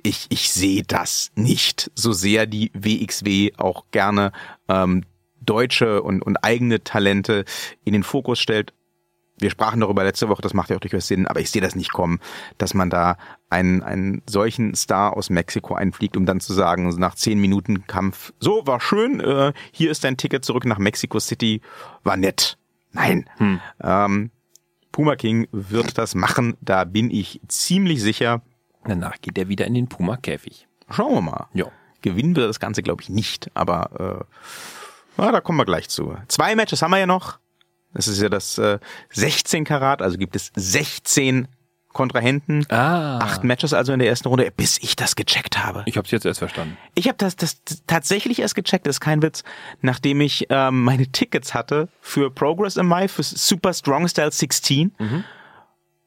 ich, ich sehe das nicht so sehr die WXW auch gerne ähm, deutsche und, und eigene Talente in den Fokus stellt wir sprachen darüber letzte Woche, das macht ja auch durchaus Sinn, aber ich sehe das nicht kommen, dass man da einen, einen solchen Star aus Mexiko einfliegt, um dann zu sagen, nach zehn Minuten Kampf, so, war schön, äh, hier ist dein Ticket zurück nach Mexico City, war nett. Nein. Hm. Ähm, Puma King wird das machen, da bin ich ziemlich sicher. Danach geht er wieder in den Puma-Käfig. Schauen wir mal. Ja. Gewinnen wir das Ganze, glaube ich, nicht. Aber äh, ja, da kommen wir gleich zu. Zwei Matches haben wir ja noch. Das ist ja das äh, 16 Karat, also gibt es 16 Kontrahenten. Ah. Acht Matches also in der ersten Runde, bis ich das gecheckt habe. Ich habe es jetzt erst verstanden. Ich habe das, das tatsächlich erst gecheckt, das ist kein Witz, nachdem ich ähm, meine Tickets hatte für Progress im Mai, für Super Strong Style 16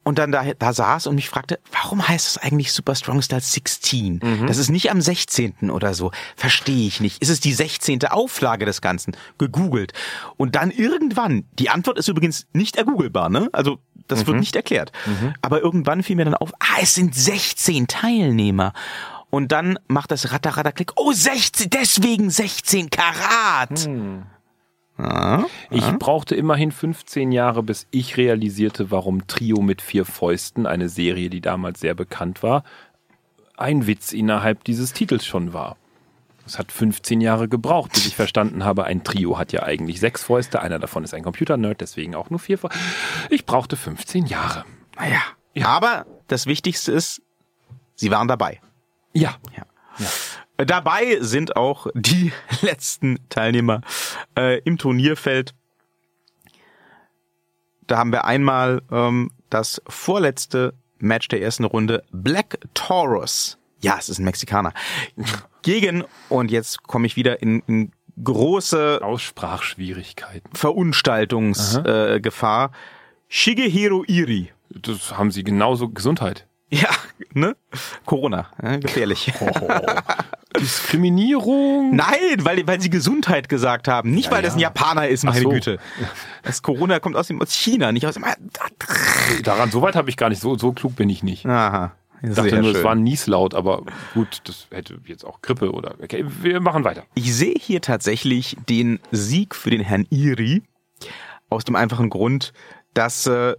und dann da, da saß und mich fragte, warum heißt das eigentlich Super Strong Style 16? Das ist nicht am 16. oder so. Verstehe ich nicht. Ist es die 16. Auflage des Ganzen? Gegoogelt. Und dann irgendwann, die Antwort ist übrigens nicht ergoogelbar, ne? Also das wird nicht erklärt. Aber irgendwann fiel mir dann auf, ah, es sind 16 Teilnehmer. Und dann macht das Ratter, Ratter, Klick. Oh, 16, deswegen 16 Karat. Ich brauchte immerhin 15 Jahre, bis ich realisierte, warum Trio mit vier Fäusten, eine Serie, die damals sehr bekannt war, ein Witz innerhalb dieses Titels schon war. Es hat 15 Jahre gebraucht, bis ich verstanden habe, ein Trio hat ja eigentlich sechs Fäuste, einer davon ist ein Computer-Nerd, deswegen auch nur vier Fäuste. Ich brauchte 15 Jahre. Naja. Aber das Wichtigste ist, sie waren dabei. Ja. Ja. Dabei sind auch die letzten Teilnehmer äh, im Turnierfeld. Da haben wir einmal ähm, das vorletzte Match der ersten Runde. Black Taurus. Ja, es ist ein Mexikaner. Gegen, und jetzt komme ich wieder in, in große Aussprachschwierigkeiten. Verunstaltungsgefahr. Äh. Shigehiro Iri. Das haben sie genauso Gesundheit. Ja, ne? Corona, äh, gefährlich. Diskriminierung. Nein, weil, weil sie Gesundheit gesagt haben. Nicht, weil das ein ja. Japaner ist, meine so. Güte. Das Corona kommt aus, dem, aus China, nicht aus dem... Daran, so weit habe ich gar nicht, so, so klug bin ich nicht. Aha. Ich dachte nur, es war ein Nieslaut, aber gut, das hätte jetzt auch Grippe oder. Okay, wir machen weiter. Ich sehe hier tatsächlich den Sieg für den Herrn Iri. Aus dem einfachen Grund, dass äh,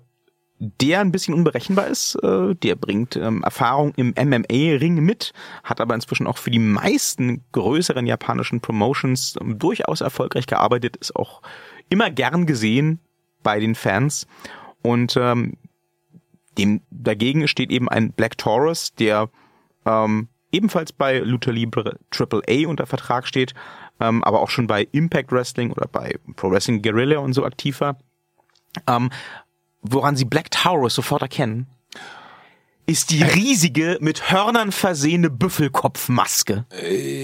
der ein bisschen unberechenbar ist. Äh, der bringt ähm, Erfahrung im MMA-Ring mit, hat aber inzwischen auch für die meisten größeren japanischen Promotions ähm, durchaus erfolgreich gearbeitet, ist auch immer gern gesehen bei den Fans. Und ähm, dem dagegen steht eben ein Black Taurus, der ähm, ebenfalls bei Lucha Libre AAA unter Vertrag steht, ähm, aber auch schon bei Impact Wrestling oder bei Pro Wrestling Guerrilla und so aktiv war. Ähm, woran Sie Black Taurus sofort erkennen, ist die riesige, mit Hörnern versehene Büffelkopfmaske.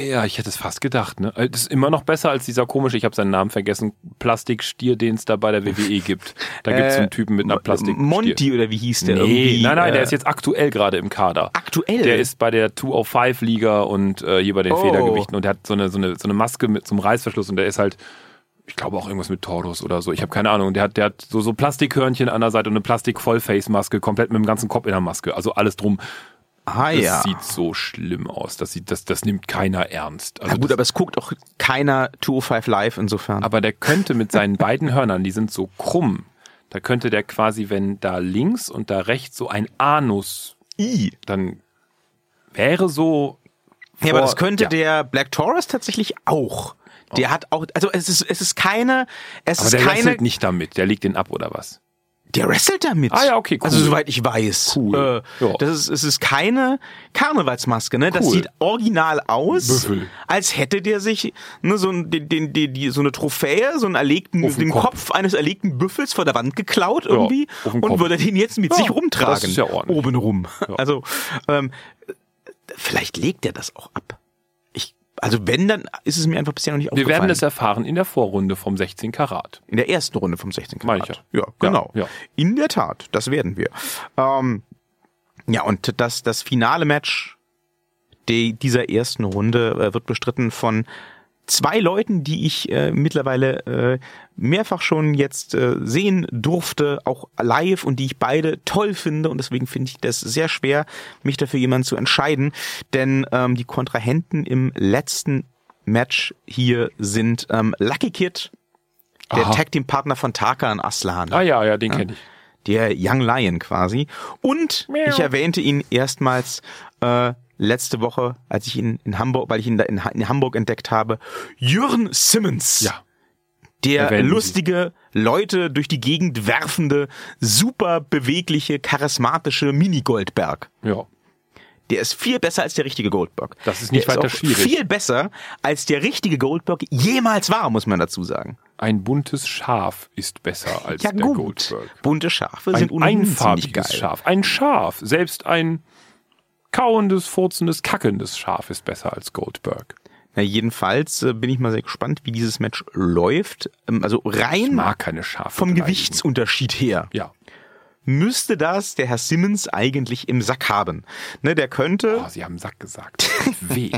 Ja, ich hätte es fast gedacht. Ne? Das ist immer noch besser als dieser komische, ich habe seinen Namen vergessen, Plastikstier, den es da bei der WWE gibt. Da gibt es so einen Typen mit einer Plastikstier. Monty oder wie hieß der? Nee, irgendwie, nein, nein, äh, der ist jetzt aktuell gerade im Kader. aktuell. Der ist bei der 205-Liga und äh, hier bei den Oh. Federgewichten und der hat so eine, so, eine, so eine Maske mit zum Reißverschluss und der ist halt, ich glaube auch irgendwas mit Taurus oder so. Ich habe keine Ahnung. Der hat, der hat so, so Plastikhörnchen an der Seite und eine Plastik-Vollface-Maske, komplett mit dem ganzen Kopf in der Maske. Also alles drum. ah Das ja. sieht so schlimm aus. Das, sieht, das, das nimmt keiner ernst. Also Na gut, das, aber es guckt auch keiner 205 Live insofern. aber der könnte mit seinen beiden Hörnern, die sind so krumm, da könnte der quasi, wenn da links und da rechts so ein Anus, I. dann wäre so. Ja, aber vor- das könnte ja. der Black Taurus tatsächlich auch. Der hat auch, also es ist, es ist keine, es Aber ist der keine, wrestelt nicht damit, der legt den ab oder was? der wrestelt damit. Ah ja, okay, cool. Also soweit ich weiß. Cool. Äh, Ja. Das ist, es ist keine Karnevalsmaske, ne? Das Cool. sieht original aus, Büffel. als hätte der sich ne, so, ein, den, den, die, die, so eine Trophäe, so einen erlegten, Auf den den Kopf. Kopf. eines erlegten Büffels vor der Wand geklaut irgendwie auf den und Kopf. würde den jetzt mit Ja, sich rumtragen. das ist ja ordentlich. Oben rum. Also ähm, vielleicht legt er das auch ab. Also wenn, dann ist es mir einfach bisher noch nicht Wir aufgefallen. werden es erfahren in der Vorrunde vom 16 Karat. In der ersten Runde vom 16 Meine Karat. ich ja. genau. Ja, ja. In der Tat, das werden wir. Ähm, ja, und das, das finale Match die, dieser ersten Runde äh, wird bestritten von zwei Leuten, die ich äh, mittlerweile äh, mehrfach schon jetzt äh, sehen durfte, auch live und die ich beide toll finde und deswegen finde ich das sehr schwer, mich dafür jemanden zu entscheiden, denn ähm, die Kontrahenten im letzten Match hier sind ähm, Lucky Kid, der Aha. Tag Team Partner von Taka und Aslan Ah ja, ja, den kenne ich. der Young Lion quasi. Und Miau. ich erwähnte ihn erstmals äh, letzte Woche, als ich ihn in Hamburg, weil ich ihn da in, in Hamburg entdeckt habe, Jürgen Simmons. Ja. Der Erwähnen Sie. lustige, Leute durch die Gegend werfende, super bewegliche, charismatische Mini-Goldberg. Ja. Der ist viel besser als der richtige Goldberg. Das ist nicht der weiter ist schwierig. Viel besser als der richtige Goldberg jemals war, muss man dazu sagen. Ein buntes Schaf ist besser als Ja der gut. Goldberg. Bunte Schafe Ein sind einfarbiges geil. Schaf. Ein Schaf. Selbst ein kauendes, furzendes, kackendes Schaf ist besser als Goldberg. Na, jedenfalls äh, bin ich mal sehr gespannt, wie dieses Match läuft. Ähm, also Ich rein mag keine Schafe. vom. Gewichtsunterschied her Ja. Müsste das der Herr Simmons eigentlich im Sack haben. Ne, der könnte, Oh, Sie haben Sack gesagt. Weh.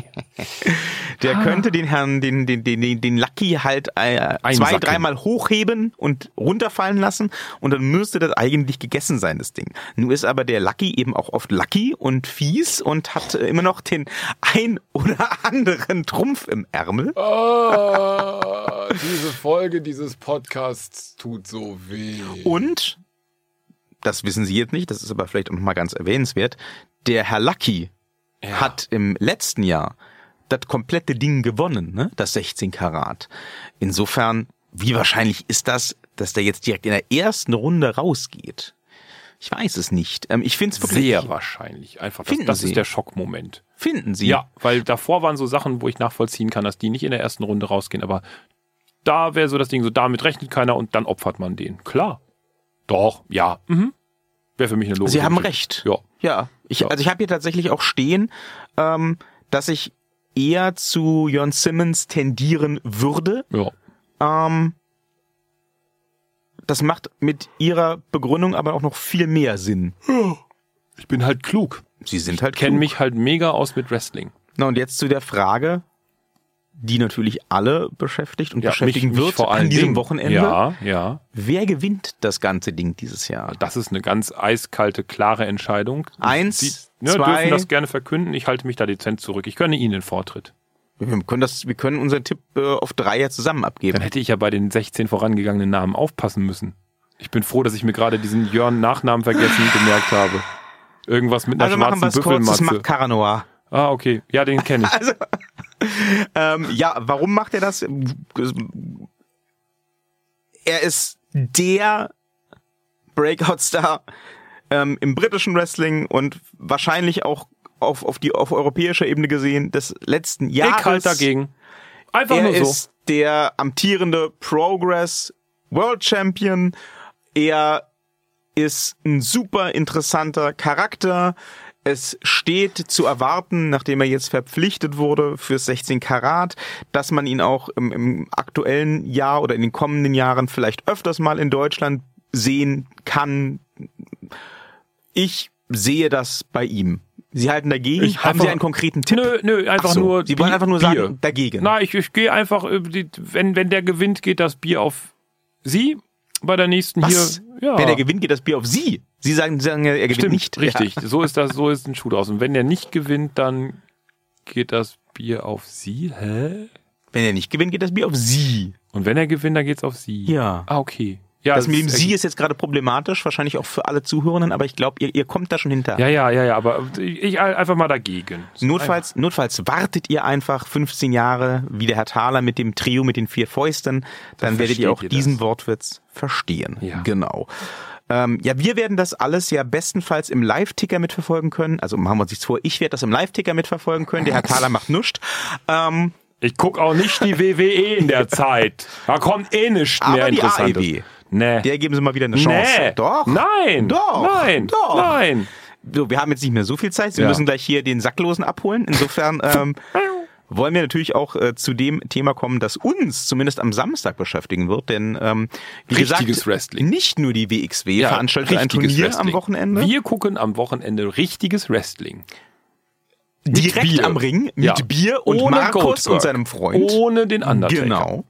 der könnte den Herrn, den, den, den, den, den Lucky halt äh, zwei, dreimal hochheben und runterfallen lassen und dann müsste das eigentlich gegessen sein, das Ding. Nur ist aber der Lucky eben auch oft Lucky und fies und hat äh, immer noch den ein oder anderen Trumpf im Ärmel. Ah, diese Folge dieses Podcasts tut so weh. Und, das wissen Sie jetzt nicht, das ist aber vielleicht auch nochmal ganz erwähnenswert, der Herr Lucky hat im letzten Jahr das komplette Ding gewonnen, ne? das 16 Karat. Insofern, wie wahrscheinlich ist das, dass der jetzt direkt in der ersten Runde rausgeht? Ich weiß es nicht. Ähm, ich finde es wirklich. Sehr wahrscheinlich. Einfach. Das, das Sie? ist der Schockmoment. Finden Sie? Ja, weil davor waren so Sachen, wo ich nachvollziehen kann, dass die nicht in der ersten Runde rausgehen, aber da wäre so das Ding, so damit rechnet keiner und dann opfert man den. Klar. Doch, ja. Mhm. Wäre für mich eine Logik. Sie haben recht. Ja. Ja, ich, Ja. also ich habe hier tatsächlich auch stehen, ähm, dass ich eher zu Jon Simmons tendieren würde. Ja. Ähm, das macht mit ihrer Begründung aber auch noch viel mehr Sinn. Ich bin halt klug. Sie sind halt Kenne klug. mich halt mega aus mit Wrestling. Na und jetzt zu der Frage, die natürlich alle beschäftigt und beschäftigen mich, mich wird vor an diesem Dingen. Wochenende. Ja, ja. Wer gewinnt das ganze Ding dieses Jahr? Das ist eine ganz eiskalte, klare Entscheidung. Eins, Sie ne, zwei- dürfen das gerne verkünden. Ich halte mich da dezent zurück. Ich gönne Ihnen den Vortritt. Wir können das, wir können unseren Tipp äh, auf drei ja zusammen abgeben. Dann hätte ich ja bei den 16 vorangegangenen Namen aufpassen müssen. Ich bin froh, dass ich mir gerade diesen Jörn Nachnamen vergessen gemerkt habe. Irgendwas mit einer Also machen schwarzen es kurz, das Büffelmatze. macht Caranoa. Ah, okay. Ja, den kenne ich. Ähm, ja, warum macht er das? Er ist der Breakout-Star ähm, im britischen Wrestling und wahrscheinlich auch auf, auf die auf europäischer Ebene gesehen des letzten Jahres. Ich halt dagegen. Einfach Er nur so. ist der amtierende Progress World Champion. Er ist ein super interessanter Charakter. Es steht zu erwarten, nachdem er jetzt verpflichtet wurde fürs 16 Karat, dass man ihn auch im, im aktuellen Jahr oder in den kommenden Jahren vielleicht öfters mal in Deutschland sehen kann. Ich sehe das bei ihm. Sie halten dagegen? Ich Haben Sie einen konkreten Tipp? Nö, nö, einfach Ach so, nur. Sie wollen einfach nur Bier. sagen, dagegen. Na, ich, ich gehe einfach, die, wenn, wenn der gewinnt, geht das Bier auf Sie. Bei der nächsten Was? hier. Ja. Wenn er gewinnt, geht das Bier auf Sie. Sie sagen, sagen er gewinnt Stimmt, nicht. richtig. So ist das, so ist ein Schuh draus. Und wenn der nicht gewinnt, dann geht das Bier auf Sie. Hä? Wenn er nicht gewinnt, geht das Bier auf Sie. Und wenn er gewinnt, dann geht's auf Sie. Ja. Ah, okay. Ja, Das mit dem Sie ist jetzt gerade problematisch, wahrscheinlich auch für alle Zuhörenden, aber ich glaube, ihr, ihr kommt da schon hinter. Ja, ja, ja, ja, aber ich, einfach mal dagegen. Notfalls, notfalls wartet ihr einfach 15 Jahre, wie der Herr Thaler mit dem Trio mit den vier Fäusten, dann werdet ihr auch ihr diesen das. Wortwitz verstehen. Ja. Genau. Ähm, ja, wir werden das alles ja bestenfalls im Live-Ticker mitverfolgen können. Also machen wir uns nichts vor, ich werde das im Live-Ticker mitverfolgen können. Der Herr Thaler macht nuscht. Ähm, Ich guck auch nicht die WWE in der Zeit. Da kommt eh nichts Aber mehr die Interessantes. AEW. Nee. der geben Sie mal wieder eine Chance. Nee. Doch. Nein. Doch. Nein. Doch. Nein. So, wir haben jetzt nicht mehr so viel Zeit. Sie Ja. müssen gleich hier den Sacklosen abholen. Insofern ähm, wollen wir natürlich auch äh, zu dem Thema kommen, das uns zumindest am Samstag beschäftigen wird. Denn ähm, wie Richtiges gesagt, Wrestling. nicht nur die WXW veranstaltet ein Turnier Wrestling. am Wochenende. Wir gucken am Wochenende richtiges Wrestling. direkt Bier. am Ring mit Ja. Bier und Ohne Markus Goldberg. und seinem Freund. Ohne den Undertaker. Genau.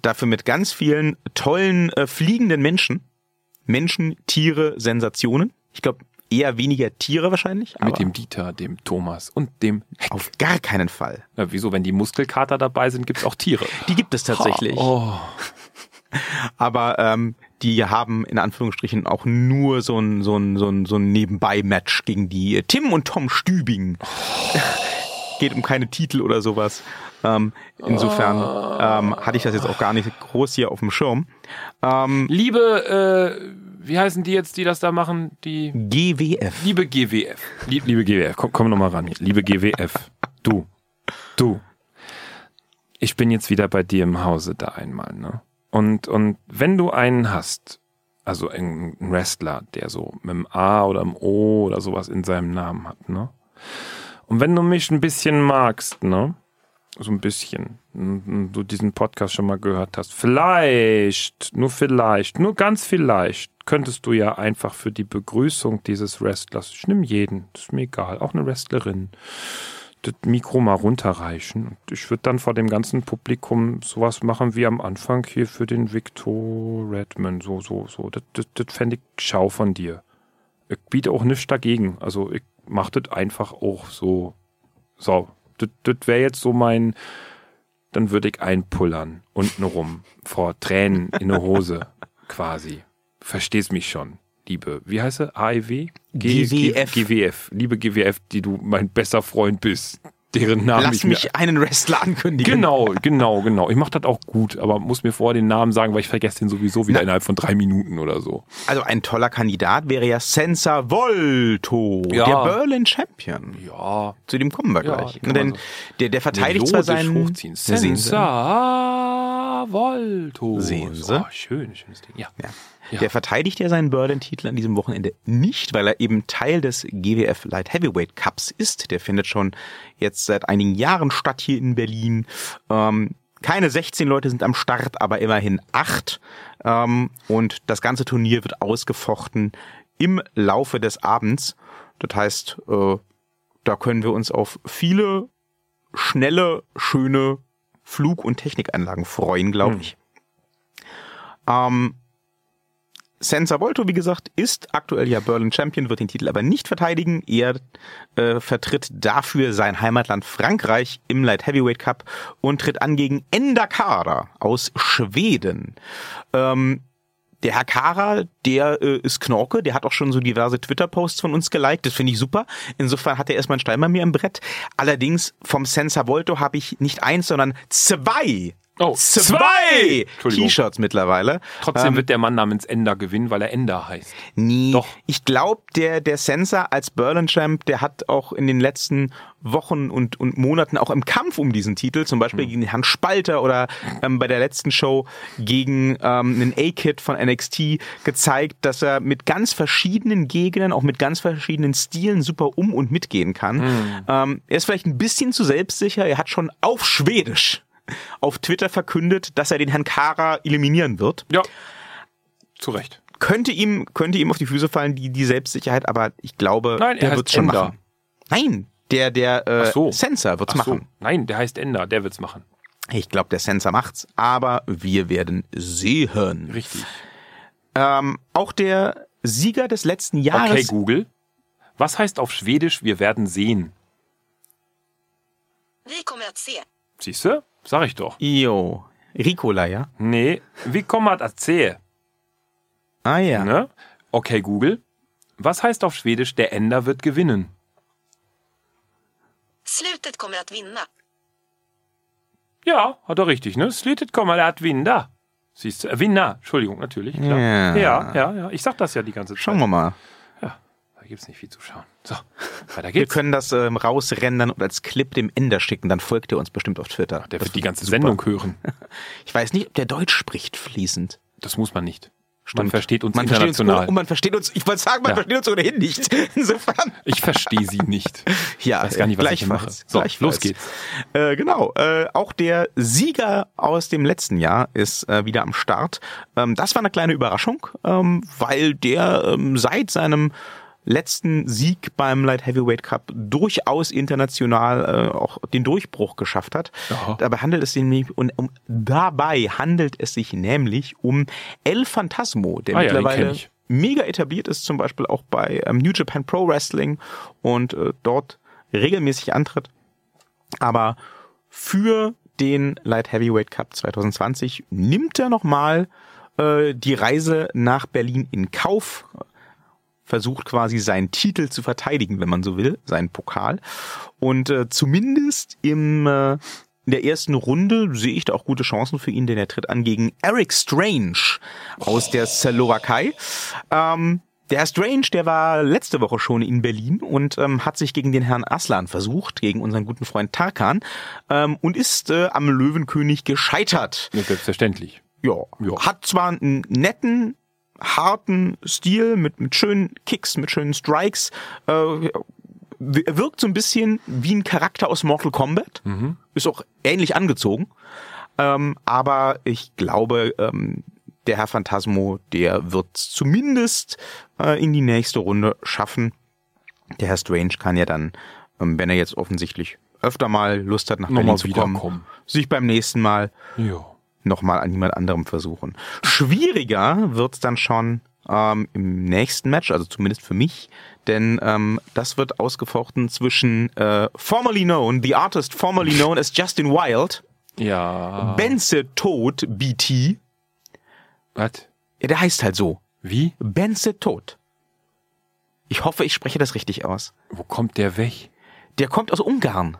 Dafür mit ganz vielen tollen äh, fliegenden Menschen. Menschen, Tiere, Sensationen. Ich glaube eher weniger Tiere wahrscheinlich. Mit aber dem Dieter, dem Thomas und dem Heck. auf gar keinen Fall. Na, wieso, wenn die Muskelkater dabei sind, gibt's auch Tiere. Die gibt es tatsächlich. Oh. Aber ähm, die haben in Anführungsstrichen auch nur so ein, so ein, so ein, so ein Nebenbei-Match gegen die äh, Tim und Tom Stübing. Geht um keine Titel oder sowas. Ähm, insofern ähm, hatte ich das jetzt auch gar nicht groß hier auf dem Schirm. Ähm, Liebe, äh, wie heißen die jetzt, die das da machen? Die GWF. liebe GWF. Lieb, liebe GWF, komm, komm noch mal ran hier. Liebe GWF, du, du. Ich bin jetzt wieder bei dir im Hause da einmal, ne? Und, und wenn du einen hast, also einen Wrestler, der so mit dem A oder dem O oder sowas in seinem Namen hat, ne? Und wenn du mich ein bisschen magst, ne? So ein bisschen, du diesen Podcast schon mal gehört hast, vielleicht, nur vielleicht, nur ganz vielleicht, könntest du ja einfach für die Begrüßung dieses Wrestlers, ich nehme jeden, das ist mir egal, auch eine Wrestlerin, das Mikro mal runterreichen. Und ich würde dann vor dem ganzen Publikum sowas machen wie am Anfang hier für den Victor Redman. So, so, so. Das, das, das fände ich schau von dir. Ich biete auch nichts dagegen. Also ich mach das einfach auch so. So. Das, wäre jetzt so mein. Dann würde ich einpullern. Unten rum. Vor Tränen in der Hose. quasi. Verstehst mich schon. Liebe, wie heißt sie? AIW? G- GWF. G- GWF. Liebe GWF, die du mein bester Freund bist. Deren Namen Lass ich mir mich einen Wrestler ankündigen. Genau, genau, genau. Ich mache das auch gut, aber muss mir vorher den Namen sagen, weil ich vergesse den sowieso wieder innerhalb von drei Minuten oder so. Also ein toller Kandidat wäre ja Senza Volto, Ja. der Berlin Champion. Ja, Zu dem kommen wir Ja, gleich. man Denn so der, der verteidigt zwar seinen... hochziehen. Senza Volto. Sehen Sie? Oh, schön, schönes Ding. Ja. Ja. Ja. Der verteidigt ja seinen Berlin-Titel an diesem Wochenende nicht, weil er eben Teil des GWF Light Heavyweight Cups ist. Der findet schon jetzt seit einigen Jahren statt hier in Berlin. Ähm, keine 16 Leute sind am Start, aber immerhin acht. Ähm, und das ganze Turnier wird ausgefochten im Laufe des Abends. Das heißt, äh, da können wir uns auf viele schnelle, schöne Flug- und Technikanlagen freuen, glaube ich. Ähm, Senza Volto, wie gesagt, ist aktuell ja Berlin Champion, wird den Titel aber nicht verteidigen. Er äh, vertritt dafür sein Heimatland Frankreich im Light Heavyweight Cup und tritt an gegen Enda Kara aus Schweden. Ähm, der Herr Kara, der äh, ist Knorke, der hat auch schon so diverse Twitter-Posts von uns geliked, das finde ich super. Insofern hat er erstmal einen Stein bei mir im Brett. Allerdings vom Senza Volto habe ich nicht eins, sondern zwei. Oh, zwei. T-Shirts mittlerweile. Trotzdem Ähm, wird der Mann namens Ender gewinnen, weil er Ender heißt. Nee, Doch. ich glaube, der, der Sensor als Berlin Champ, der hat auch in den letzten Wochen und, und Monaten auch im Kampf um diesen Titel, zum Beispiel gegen Herrn Spalter oder ähm, bei der letzten Show gegen ähm, einen A-Kid von NXT gezeigt, dass er mit ganz verschiedenen Gegnern, auch mit ganz verschiedenen Stilen super um und mitgehen kann. Ähm, er ist vielleicht ein bisschen zu selbstsicher, er hat schon auf Schwedisch auf Twitter verkündet, dass er den Herrn Kara eliminieren wird Ja. Zu Recht. könnte ihm, könnte ihm auf die Füße fallen, die, die Selbstsicherheit, aber ich glaube, Nein, er wird's schon Ender. machen. Nein, der, der äh, Ach so. Sensor wird's Ach so. machen. Nein, der heißt Ender, der wird's machen. Ich glaube, der Sensor macht's, aber wir werden sehen. Richtig. Ähm, auch der Sieger des letzten Jahres. Okay, Google. Was heißt auf Schwedisch, wir werden sehen? Siehst du? Sag ich doch. Jo, Ricola, ja? Nee, wie kommt das erzählen? Ah ja. Ne? Okay, Google. Was heißt auf Schwedisch, der Ender wird gewinnen? Slutet kommer att vinna. Ja, hat er richtig, ne? Slutet kommer att vinna. Siehst du? Äh, Winner, Entschuldigung, natürlich. Klar. Ja. ja, ja, ja. Ich sag das ja die ganze Zeit. Schauen wir mal. Da gibt's nicht viel zu schauen. So, weiter Wir geht's. können das ähm, rausrendern und als Clip dem Ender schicken, dann folgt er uns bestimmt auf Twitter. Der Das wird die ganze super. Sendung hören. Ich weiß nicht, ob der Deutsch spricht fließend. Das muss man nicht. Man versteht uns man versteht international. Uns, und man versteht uns, ich wollte sagen, man Ja. versteht uns ohnehin nicht. Insofern. ich verstehe sie nicht. Ja, weiß gar nicht, was ich hier mache. So, los geht's. Äh, genau. Äh, auch der Sieger aus dem letzten Jahr ist äh, wieder am Start. Ähm, das war eine kleine Überraschung, ähm, weil der ähm, seit seinem letzten Sieg beim Light Heavyweight Cup durchaus international äh, auch den Durchbruch geschafft hat. Aha. Dabei handelt es sich nämlich um, um dabei handelt es sich nämlich um El Phantasmo, der Ah ja, mittlerweile ich. mega etabliert ist, zum Beispiel auch bei ähm, New Japan Pro Wrestling und äh, dort regelmäßig antritt. Aber für den Light Heavyweight Cup 2020 nimmt er nochmal äh, die Reise nach Berlin in Kauf. Versucht quasi seinen Titel zu verteidigen, wenn man so will, seinen Pokal. Und äh, zumindest im äh, in der ersten Runde sehe ich da auch gute Chancen für ihn, denn er tritt an gegen Eric Strange aus der Slowakei. Ähm, der Herr Strange, der war letzte Woche schon in Berlin und ähm, hat sich gegen den Herrn Aslan versucht, gegen unseren guten Freund Tarkan, ähm, und ist äh, am Löwenkönig gescheitert. Ja, selbstverständlich. Ja, Ja. hat zwar einen netten, harten Stil mit, mit schönen Kicks, mit schönen Strikes, äh, er wirkt so ein bisschen wie ein Charakter aus Mortal Kombat, ist auch ähnlich angezogen, ähm, aber ich glaube, ähm, der Herr Phantasmo, der wird zumindest äh, in die nächste Runde schaffen. Der Herr Strange kann ja dann, ähm, wenn er jetzt offensichtlich öfter mal Lust hat, nach Nochmal Berlin zu kommen, sich beim nächsten Mal Ja. Nochmal an jemand anderem versuchen. Schwieriger wird's dann schon ähm, im nächsten Match, also zumindest für mich, denn ähm, das wird ausgefochten zwischen äh, formerly known, the artist formerly known as Justin Wild, Ja. Benze Tod BT, Was? ja, der heißt halt so, Wie? Benze Tod. Ich hoffe, ich spreche das richtig aus. Wo kommt der weg? Der kommt aus Ungarn.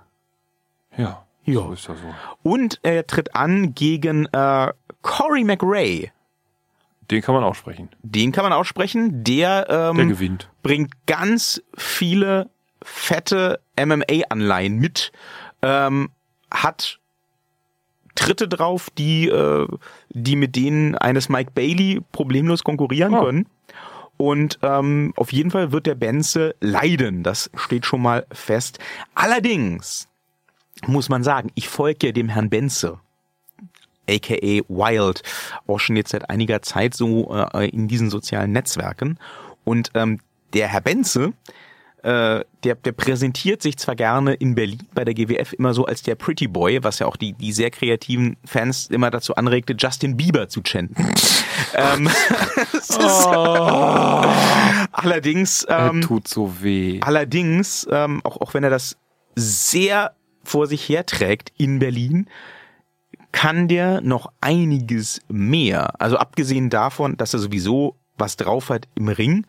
Ja. Ja. So ist er so. Und er tritt an gegen äh, Corey McRae. Den kann man auch sprechen. Den kann man aussprechen. Der, ähm, Der gewinnt. bringt ganz viele fette MMA-Anleihen mit, ähm, hat Tritte drauf, die, äh, die mit denen eines Mike Bailey problemlos konkurrieren Oh. können. Und ähm, auf jeden Fall wird der Benze leiden. Das steht schon mal fest. Allerdings muss man sagen, ich folge ja dem Herrn Benze aka Wild, auch schon jetzt seit einiger Zeit so äh, in diesen sozialen Netzwerken. Und ähm, der Herr Benze, äh, der, der präsentiert sich zwar gerne in Berlin bei der GWF immer so als der Pretty Boy, was ja auch die, die sehr kreativen Fans immer dazu anregte, Justin Bieber zu chanten. ähm, ist, allerdings, Er ähm, tut so weh. allerdings, ähm, auch, auch wenn er das sehr vor sich herträgt in Berlin, kann der noch einiges mehr. Also abgesehen davon, dass er sowieso was drauf hat im Ring,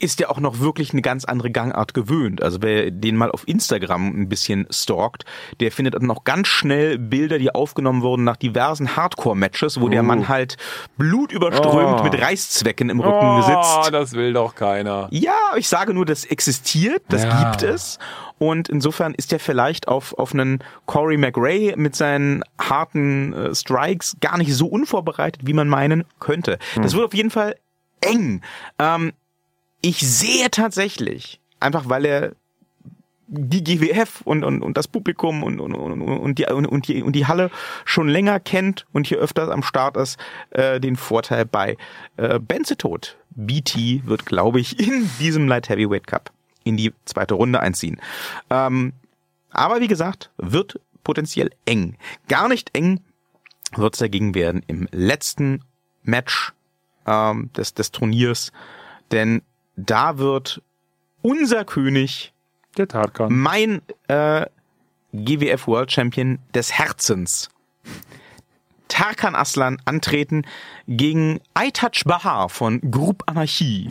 ist er auch noch wirklich eine ganz andere Gangart gewöhnt. Also wer den mal auf Instagram ein bisschen stalkt, der findet dann noch ganz schnell Bilder, die aufgenommen wurden nach diversen Hardcore-Matches, wo der Oh. Mann halt blutüberströmt Oh. mit Reißzwecken im Rücken sitzt. das will doch keiner. Ja, ich sage nur, das existiert, das Ja. gibt es. Und insofern ist er vielleicht auf, auf einen Corey McRae mit seinen harten äh, Strikes gar nicht so unvorbereitet, wie man meinen könnte. Das wird auf jeden Fall eng. Ähm, ich sehe tatsächlich, einfach weil er die GWF und, und, und das Publikum und, und, und, und, die, und, und, die, und die Halle schon länger kennt und hier öfters am Start ist, äh, den Vorteil bei äh, Benzetod. BT wird, glaube ich, in diesem Light Heavyweight Cup in die zweite Runde einziehen. Ähm, aber wie gesagt, wird potenziell eng. Gar nicht eng wird es dagegen werden im letzten Match ähm, des, des Turniers, denn da wird unser König Der Tarkan. mein äh, GWF World Champion des Herzens, Tarkan Aslan, antreten gegen iTouch Bahar von Group Anarchie.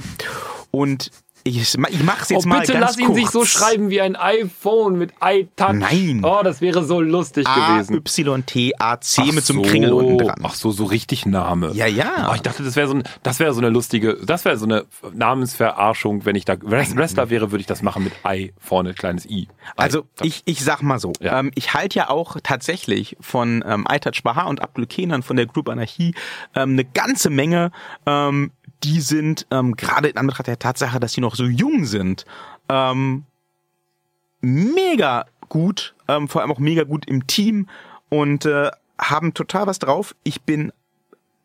Und ich, ich mach's jetzt oh, mal bitte ganz lass ihn kurz. sich so schreiben wie ein iPhone mit iTouch. Nein. Oh, das wäre so lustig gewesen. A-Y-T-A-C mit so einem Kringel unten dran. Ach so, so richtig Name. Ja, ja. Oh, ich dachte, das wäre so, ein, das wäre so eine lustige, das wäre so eine Namensverarschung. Wenn ich da Wrest- Wrestler wäre, würde ich das machen mit I vorne, kleines I. Also ich, ich sag mal so, Ja. ähm, ich halte ja auch tatsächlich von ähm, iTouch Bahar und Abdul Kenan von der Group Anarchie ähm, eine ganze Menge. Ähm, die sind ähm, gerade in Anbetracht der Tatsache, dass sie noch so jung sind, ähm, mega gut, ähm, vor allem auch mega gut im Team und äh, haben total was drauf. Ich bin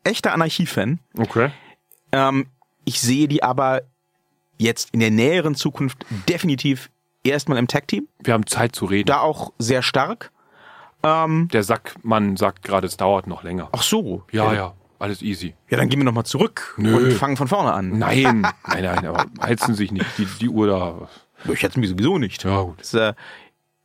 echter Anarchie-Fan. Okay. Ähm, ich sehe die aber jetzt in der näheren Zukunft definitiv erstmal im Tag-Team. Wir haben Zeit zu reden. Da auch sehr stark. Ähm, Der Sackmann sagt gerade, es dauert noch länger. ach so. Ja, ja, alles easy. Ja, dann gehen wir nochmal zurück Nö. und fangen von vorne an. Nein, nein, nein, aber heizen sich nicht. Die, die Uhr da. Ich hätte mich sowieso nicht. Ja, gut. Das, äh,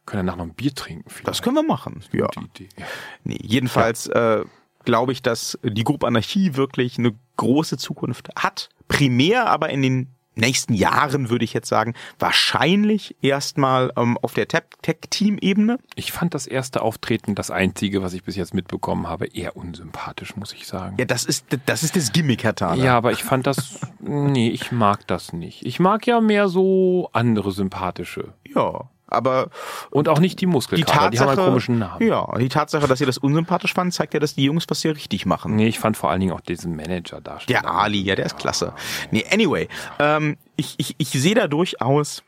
Können wir nachher noch ein Bier trinken. Vielleicht. das können wir machen. Ja. Gute Idee. Ja. Nee, jedenfalls äh, glaube ich, dass die Gruppe Anarchie wirklich eine große Zukunft hat. Primär aber in den nächsten Jahren würde ich jetzt sagen, wahrscheinlich erstmal ähm, auf der Tech-Team-Ebene. Ich fand das erste Auftreten, das einzige, was ich bis jetzt mitbekommen habe, eher unsympathisch, muss ich sagen. Ja, das ist das ist das Gimmick, Herr Thaler. Ja, aber ich fand das, nee, ich mag das nicht. Ich mag ja mehr so andere sympathische. ja. Aber Und auch nicht die die Muskelkater, die, haben Tatsache, einen komischen Namen. ja, die Tatsache, dass sie das unsympathisch fanden, zeigt ja, dass die Jungs was sehr richtig machen. Nee, ich fand vor allen Dingen auch diesen Manager da. Der Ali, ja, der ist klasse. Nee, anyway, ähm, ich, ich, ich sehe da durchaus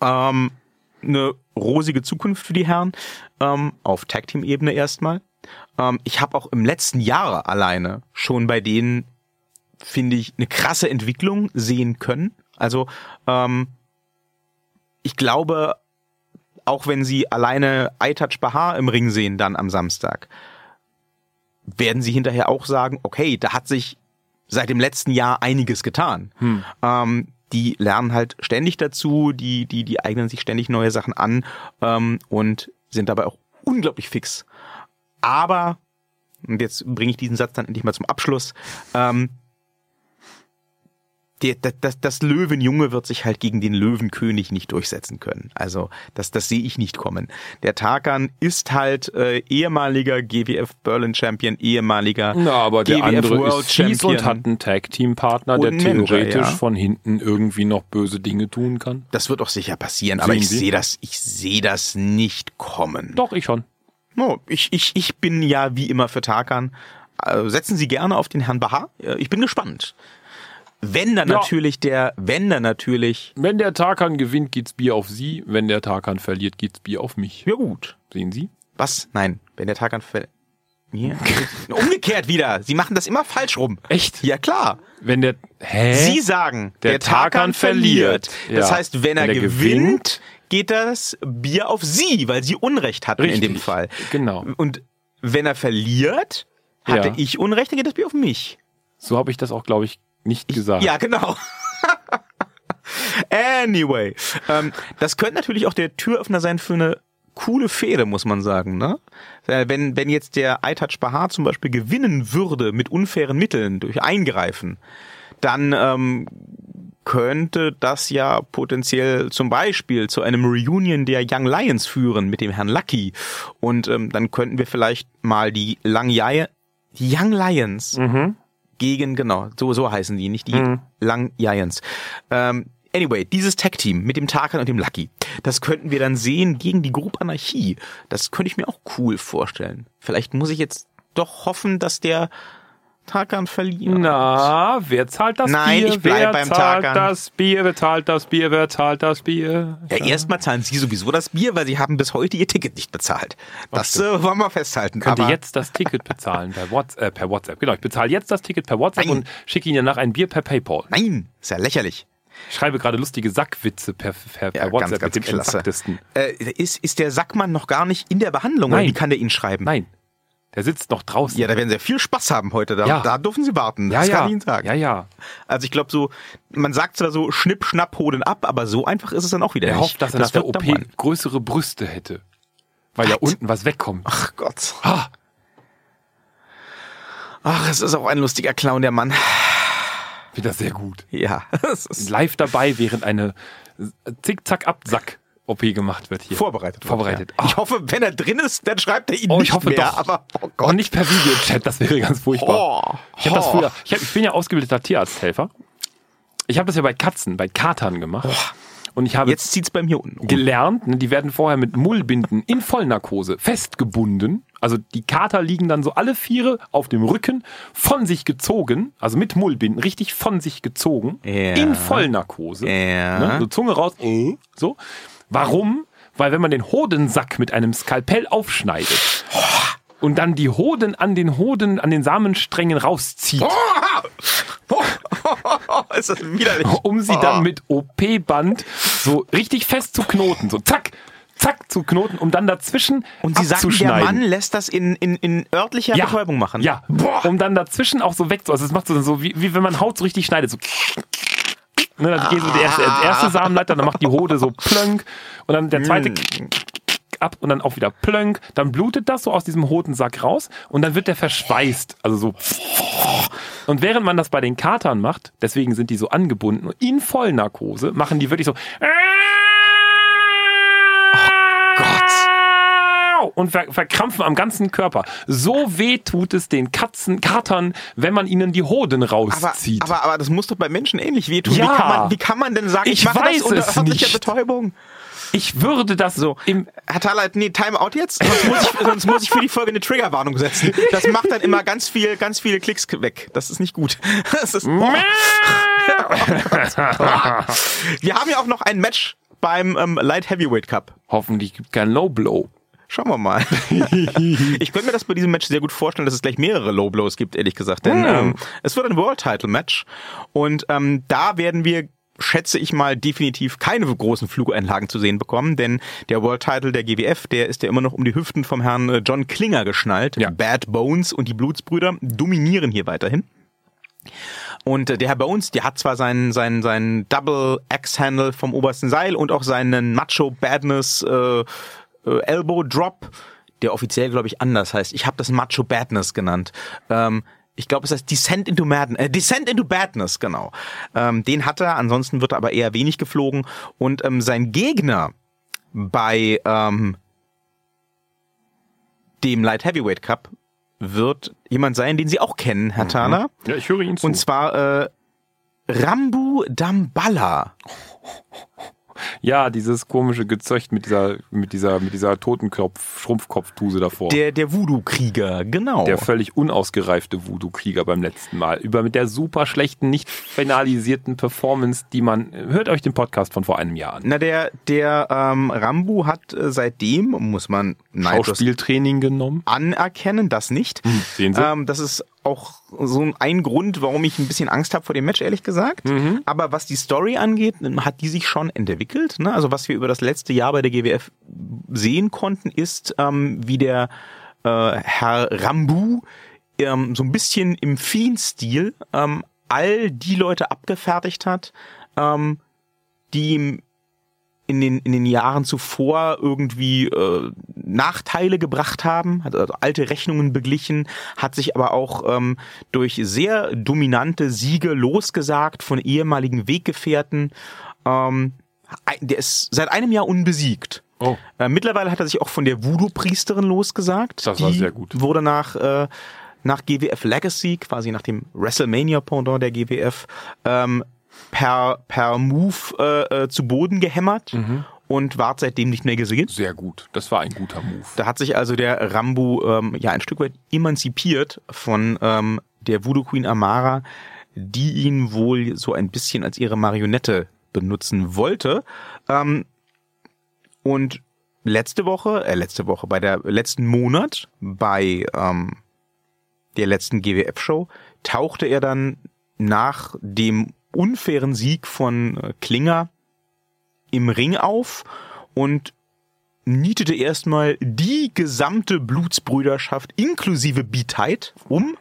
ähm, eine rosige Zukunft für die Herren ähm, auf Tag-Team-Ebene erstmal. Ähm, ich habe auch im letzten Jahr alleine schon bei denen, finde ich, eine krasse Entwicklung sehen können. Also ähm, ich glaube, auch wenn sie alleine iTouch Bahar im Ring sehen dann am Samstag, werden sie hinterher auch sagen, okay, da hat sich seit dem letzten Jahr einiges getan. Ähm, die lernen halt ständig dazu, die, die, die eignen sich ständig neue Sachen an ähm, und sind dabei auch unglaublich fix. Aber, und jetzt bringe ich diesen Satz dann endlich mal zum Abschluss, ähm, der, das, das, Löwenjunge wird sich halt gegen den Löwenkönig nicht durchsetzen können. Also das, das sehe ich nicht kommen. Der Tarkan ist halt äh, ehemaliger GWF Berlin Champion, ehemaliger Na, aber der GWF andere World ist fies und Champion. hat einen Tag-Team-Partner, Und der einen Manager, theoretisch ja. von hinten irgendwie noch böse Dinge tun kann. Das wird auch sicher passieren, aber Sehen ich Sie? sehe das, ich sehe das nicht kommen. Doch, ich schon. No, ich, ich, ich bin ja wie immer für Tarkan. Äh, setzen Sie gerne auf den Herrn Bahar. Ich bin gespannt. Wenn dann Ja. natürlich der, wenn dann natürlich, Wenn der Tarkan gewinnt, geht's Bier auf Sie. Wenn der Tarkan verliert, geht's Bier auf mich. ja gut. Sehen Sie? Was? Nein, wenn der Tarkan ver ja. Umgekehrt wieder. Sie machen das immer falsch rum. Echt? Ja klar. Wenn der. Hä? Sie sagen, der, Der Tarkan Tarkan verliert. verliert. Das Ja. heißt, wenn er, Wenn er gewinnt, gewinnt, geht das Bier auf Sie, weil Sie Unrecht hatten in Richtig. dem Fall. Genau. Und wenn er verliert, hatte Ja. ich Unrecht, dann geht das Bier auf mich. So habe ich das auch, glaube ich, nicht gesagt. Ja, genau. anyway, ähm, das könnte natürlich auch der Türöffner sein für eine coole Fehde, muss man sagen. Ne? Äh, Wenn, wenn jetzt der iTouch Bahar zum Beispiel gewinnen würde mit unfairen Mitteln durch Eingreifen, dann ähm, könnte das ja potenziell zum Beispiel zu einem Reunion der Young Lions führen mit dem Herrn Lucky. Und ähm, dann könnten wir vielleicht mal die Lang die Young Lions gegen, genau, so, so heißen die, nicht die Lang Giants. Ähm, anyway, dieses Tag-Team mit dem Tarkan und dem Lucky, das könnten wir dann sehen gegen die Gruppe Anarchie. Das könnte ich mir auch cool vorstellen. Vielleicht muss ich jetzt doch hoffen, dass der Tarkan verliert. Na, wer zahlt das Nein, Bier? ich bleib wer beim zahlt Tarkan. das Bier? Wer zahlt das Bier? Wer zahlt das Bier? Ja, erstmal zahlen sie sowieso das Bier, weil sie haben bis heute ihr Ticket nicht bezahlt. Das äh, wollen wir festhalten. Könnte Aber jetzt das Ticket bezahlen per WhatsApp, äh, per WhatsApp. Genau, ich bezahle jetzt das Ticket per WhatsApp Nein. und schicke Ihnen danach ein Bier per PayPal. nein, ist ja lächerlich. Ich schreibe gerade lustige Sackwitze per, per, per Ja, WhatsApp ganz, ganz mit dem klasse. Äh, ist, ist der Sackmann noch gar nicht in der Behandlung? Oder Nein. wie kann der ihn schreiben? Nein, der sitzt noch draußen. Ja, da werden sie viel Spaß haben heute. Da, Ja. da dürfen sie warten. ja, Das ja. kann ich Ihnen sagen. Ja, ja. Also ich glaube so, man sagt zwar so schnipp, schnapp, holen ab, aber so einfach ist es dann auch wieder Er nicht. hofft, dass er nach der OP größere Brüste hätte. Weil ja Was? unten was wegkommt. Ach Gott. Ah, Ach, es ist auch ein lustiger Clown, der Mann. wieder sehr gut. Ja, Live dabei, während eine Zick-Zack-Ab-Zack-OP gemacht wird hier. vorbereitet. Vorbereitet. Ja. Ich hoffe, wenn er drin ist, dann schreibt er ihn Oh, nicht ich hoffe mehr. doch. Aber oh Und Gott. nicht per Videochat, das wäre ganz furchtbar. Oh. Ich habe das Oh. früher, ich, hab, ich bin ja ausgebildeter Tierarzthelfer. Ich habe das ja bei Katzen, bei Katern gemacht. Und ich habe Jetzt zieht's bei mir unten. rum. gelernt, ne, die werden vorher mit Mullbinden in Vollnarkose festgebunden. Also die Kater liegen dann so alle Viere auf dem Rücken, von sich gezogen, also mit Mullbinden, richtig von sich gezogen, Ja. in Vollnarkose. Ja. Ne, so Zunge raus, so. Warum? Weil wenn man den Hodensack mit einem Skalpell aufschneidet und dann die Hoden an den Hoden, an den Samensträngen rauszieht, Oh, ist das widerlich. um sie Oh. dann mit OP-Band so richtig fest zu knoten, so zack, zack zu knoten, um dann dazwischen Und Sie sagen, der. Mann lässt das in, in, in örtlicher Betäubung machen. Ja, Boah. um dann dazwischen auch so weg, also es macht so, so wie, wie wenn man Haut so richtig schneidet, so Ne, dann geht so der erste, der erste Samenleiter, dann macht die Hode so plönk und dann der zweite Mm. ab und dann auch wieder plönk. Dann blutet das so aus diesem Hodensack raus und dann wird der verschweißt. Also so. Und während man das bei den Katern macht, deswegen sind die so angebunden, in Vollnarkose, machen die wirklich so. Gott. Und ver verkrampfen am ganzen Körper. So weh tut es den Katzen, Katern, wenn man ihnen die Hoden Aber, rauszieht. aber, aber das muss doch bei Menschen ähnlich wehtun. Ja. Wie, kann man, wie kann man denn sagen, ich, Ich mache weiß das unter es nicht. Betäubung? ich würde das So, im Herr Thaler, nee, Time out jetzt. Sonst muss, ich, sonst muss ich für die Folge eine Triggerwarnung setzen. Das macht dann immer ganz viel, ganz viele Klicks weg. Das ist nicht gut. Das ist, oh. Wir haben ja auch noch ein Match beim ähm, Light Heavyweight Cup. Hoffentlich gibt kein Low Blow. Schauen wir mal. ich könnte mir das bei diesem Match sehr gut vorstellen, dass es gleich mehrere Low Blows gibt, ehrlich gesagt. Denn ähm, es wird ein World Title Match und ähm, da werden wir schätze ich mal definitiv keine großen Flugeinlagen zu sehen bekommen, denn der World Title der GWF, der ist ja immer noch um die Hüften vom Herrn äh, John Klinger geschnallt. Ja. Bad Bones und die Blutsbrüder dominieren hier weiterhin. Und äh, der Herr Bones, der hat zwar seinen, seinen, seinen Double Axe-Handle vom obersten Seil und auch seinen Macho Badness äh, äh, Elbow Drop, der offiziell, glaube ich, anders heißt. Ich habe das Macho Badness genannt. Ähm, ich glaube, es heißt Descent into Madness. Äh, Descent into Badness, genau. Ähm, den hat er, ansonsten wird er aber eher wenig geflogen. Und ähm, sein Gegner bei ähm, dem Light Heavyweight Cup wird jemand sein, den Sie auch kennen, Herr Thaler. Ja, ich höre Ihnen zu. Und zwar äh, Rambu Damballa. ja, dieses komische Gezöcht mit dieser, mit dieser, mit dieser Totenkopf, Schrumpfkopftuse davor. Der, der Voodoo-Krieger, genau. der völlig unausgereifte Voodoo-Krieger beim letzten Mal. Über mit der super schlechten, nicht finalisierten Performance, die man, hört euch den Podcast von vor einem Jahr an. Na, der, der ähm, Rambu hat äh, seitdem, muss man Schauspieltraining genommen. anerkennen, das nicht. sehen Sie? Ähm, das ist auch so ein Grund, warum ich ein bisschen Angst habe vor dem Match, ehrlich gesagt. Aber was die Story angeht, hat die sich schon entwickelt. Ne? Also was wir über das letzte Jahr bei der GWF sehen konnten, ist, ähm, wie der äh, Herr Rambu ähm, so ein bisschen im Fiend-Stil ähm, all die Leute abgefertigt hat, ähm, die ihm in den, in den Jahren zuvor irgendwie äh, Nachteile gebracht haben, hat also alte Rechnungen beglichen, hat sich aber auch ähm, durch sehr dominante Siege losgesagt von ehemaligen Weggefährten. Ähm, der ist seit einem Jahr unbesiegt. Oh. Äh, mittlerweile hat er sich auch von der Voodoo-Priesterin losgesagt. Das war sehr gut. Wurde nach, äh, nach GWF Legacy, quasi nach dem WrestleMania-Pendant der GWF, ähm, per, per Move äh, äh, zu Boden gehämmert Mhm. und ward seitdem nicht mehr gesehen. Sehr gut. Das war ein guter Move. Da hat sich also der Rambo ähm, ja ein Stück weit emanzipiert von ähm, der Voodoo Queen Amara, die ihn wohl so ein bisschen als ihre Marionette benutzen wollte. Ähm, und letzte Woche, äh, letzte Woche, bei der letzten Monat, bei ähm, der letzten GWF-Show, tauchte er dann nach dem unfairen Sieg von äh, Klinger im Ring auf und nietete erstmal die gesamte Blutsbrüderschaft inklusive Beatheit um,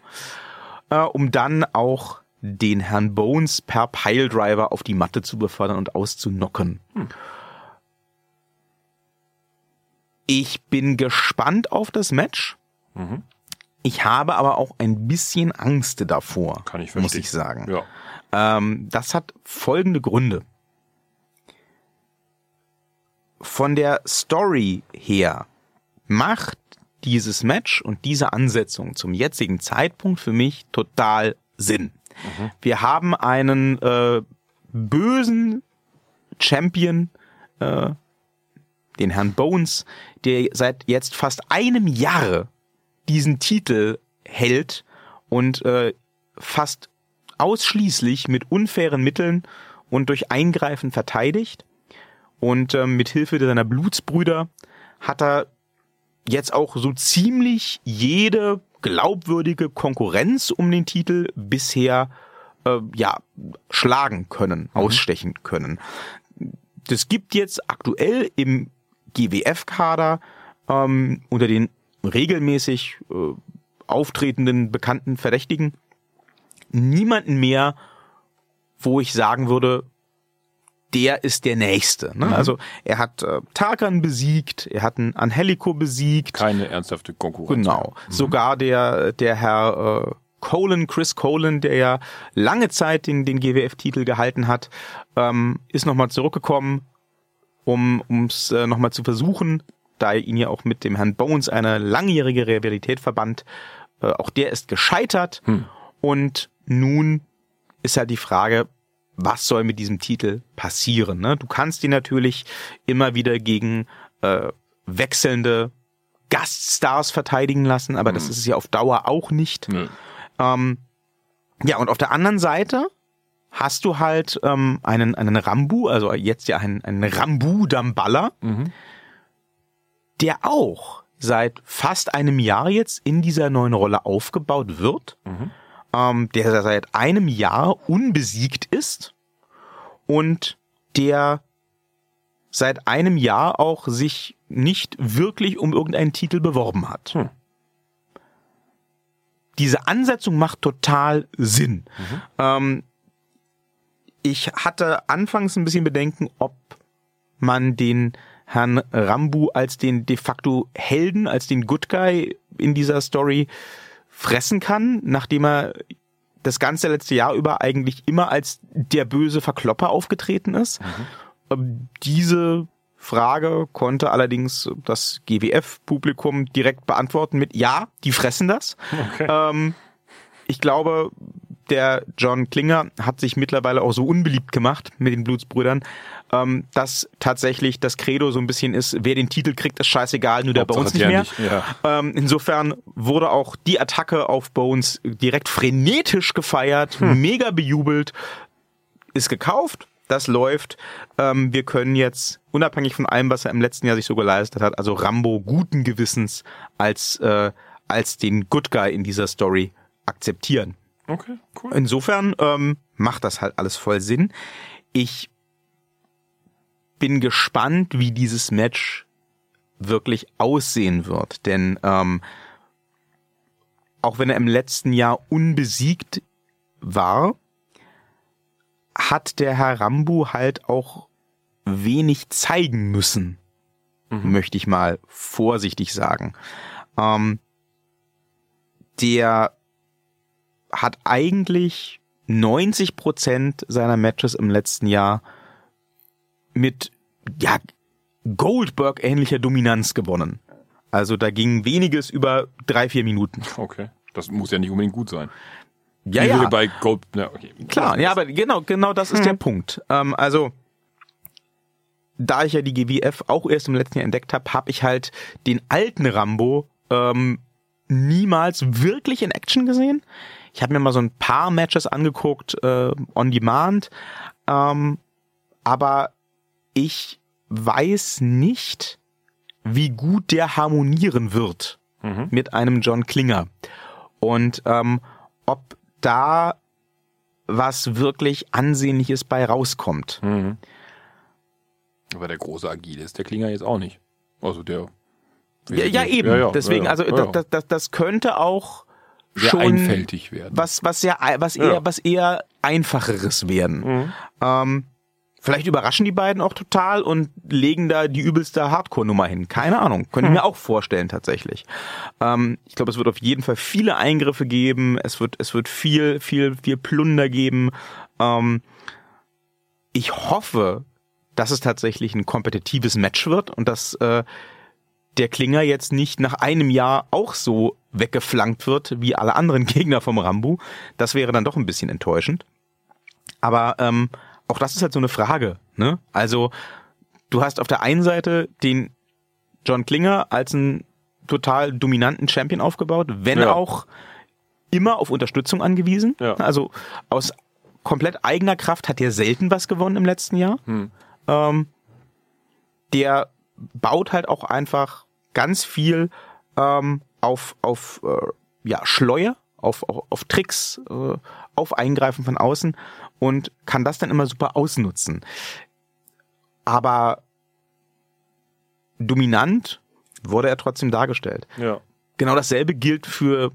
äh, um dann auch den Herrn Bones per Piledriver auf die Matte zu befördern und auszunocken. Ich bin gespannt auf das Match. Mhm. Ich habe aber auch ein bisschen Angst davor, Kann ich muss ich sagen. Ja. Ähm, das hat folgende Gründe. Von der Story her macht dieses Match und diese Ansetzung zum jetzigen Zeitpunkt für mich total Sinn. Wir haben einen äh, bösen Champion, äh, den Herrn Bones, der seit jetzt fast einem Jahr diesen Titel hält und äh, fast ausschließlich mit unfairen Mitteln und durch Eingreifen verteidigt. Und ähm, mit Hilfe seiner Blutsbrüder hat er jetzt auch so ziemlich jede glaubwürdige Konkurrenz um den Titel bisher äh, ja schlagen können, ausstechen können. Das gibt jetzt aktuell im GWF-Kader ähm, unter den regelmäßig äh, auftretenden bekannten Verdächtigen niemanden mehr, wo ich sagen würde, der ist der Nächste. Ne? Also er hat äh, Tarkan besiegt, er hat einen Angelico besiegt. Keine ernsthafte Konkurrenz. Genau. Sogar der, der Herr äh, Colin, Chris Colin, der ja lange Zeit den, den GWF-Titel gehalten hat, ähm, ist nochmal zurückgekommen, um es äh, nochmal zu versuchen, da er ihn ja auch mit dem Herrn Bones eine langjährige Rivalität verband. Äh, auch der ist gescheitert. Und nun ist halt die Frage, was soll mit diesem Titel passieren? Ne? Du kannst ihn natürlich immer wieder gegen äh, wechselnde Gaststars verteidigen lassen, aber das ist es ja auf Dauer auch nicht. Nö. Ähm, ja, und auf der anderen Seite hast du halt ähm, einen, einen Rambu, also jetzt ja einen, einen Rambu Damballa, der auch seit fast einem Jahr jetzt in dieser neuen Rolle aufgebaut wird, ähm, der seit einem Jahr unbesiegt ist und der seit einem Jahr auch sich nicht wirklich um irgendeinen Titel beworben hat. Hm. Diese Ansetzung macht total Sinn. Ähm, ich hatte anfangs ein bisschen Bedenken, ob man den Herrn Rambu als den de facto Helden, als den Good Guy in dieser Story fressen kann, nachdem er das ganze letzte Jahr über eigentlich immer als der böse Verklopper aufgetreten ist. Ähm, Diese Frage konnte allerdings das GWF-Publikum direkt beantworten mit Ja, die fressen das. Ähm, ich glaube, der John Klinger hat sich mittlerweile auch so unbeliebt gemacht mit den Blutsbrüdern, ähm, dass tatsächlich das Credo so ein bisschen ist, wer den Titel kriegt, ist scheißegal, nur der Hauptsache Bones nicht mehr. nicht, ja. Ähm, insofern wurde auch die Attacke auf Bones direkt frenetisch gefeiert, mega bejubelt, ist gekauft, das läuft. Ähm, wir können jetzt, unabhängig von allem, was er im letzten Jahr sich so geleistet hat, also Rambo guten Gewissens als, äh, als den Good Guy in dieser Story akzeptieren. Okay, cool. Insofern ähm, macht das halt alles voll Sinn. Ich bin gespannt, wie dieses Match wirklich aussehen wird, denn ähm, auch wenn er im letzten Jahr unbesiegt war, hat der Herr Rambu halt auch wenig zeigen müssen, möchte ich mal vorsichtig sagen. Ähm, der hat eigentlich 90 Prozent seiner Matches im letzten Jahr mit ja, Goldberg-ähnlicher Dominanz gewonnen. Also da ging weniges über drei, vier Minuten. Okay. Das muss ja nicht unbedingt gut sein. Ja, Wie ja. bei Gold, na, okay. Klar, ja, aber genau, genau das ist der Punkt. Ähm, also, da ich ja die GWF auch erst im letzten Jahr entdeckt habe, habe ich halt den alten Rambo ähm, niemals wirklich in Action gesehen. Ich habe mir mal so ein paar Matches angeguckt, äh, on demand, ähm, aber ich weiß nicht, wie gut der harmonieren wird mit einem John Klinger. Und ähm, ob da was wirklich Ansehnliches bei rauskommt. Aber der große Agile ist der Klinger jetzt auch nicht. Also der. Ja, ja eben. Ja, ja, Deswegen, also. Das, das, das könnte auch Sehr schon einfältig werden. was, was sehr, was Ja. Mhm. eher, was eher einfacheres werden. Ähm, vielleicht überraschen die beiden auch total und legen da die übelste Hardcore-Nummer hin. Keine Ahnung. Mhm. Könnte ich mir auch vorstellen, tatsächlich. Ähm, ich glaube, es wird auf jeden Fall viele Eingriffe geben. Es wird, es wird viel, viel, viel Plunder geben. Ähm, ich hoffe, dass es tatsächlich ein kompetitives Match wird und dass äh, der Klinger jetzt nicht nach einem Jahr auch so weggeflankt wird wie alle anderen Gegner vom Rambu. Das wäre dann doch ein bisschen enttäuschend. Aber ähm, auch das ist halt so eine Frage. Ne? Also du hast auf der einen Seite den John Klinger als einen total dominanten Champion aufgebaut, wenn Ja. auch immer auf Unterstützung angewiesen. Ja. Also aus komplett eigener Kraft hat er selten was gewonnen im letzten Jahr. Hm. Ähm, der baut halt auch einfach ganz viel ähm, auf, auf äh, ja, Schleuer, auf, auf, auf Tricks, äh, auf Eingreifen von außen und kann das dann immer super ausnutzen. Aber dominant wurde er trotzdem dargestellt. Ja. Genau dasselbe gilt für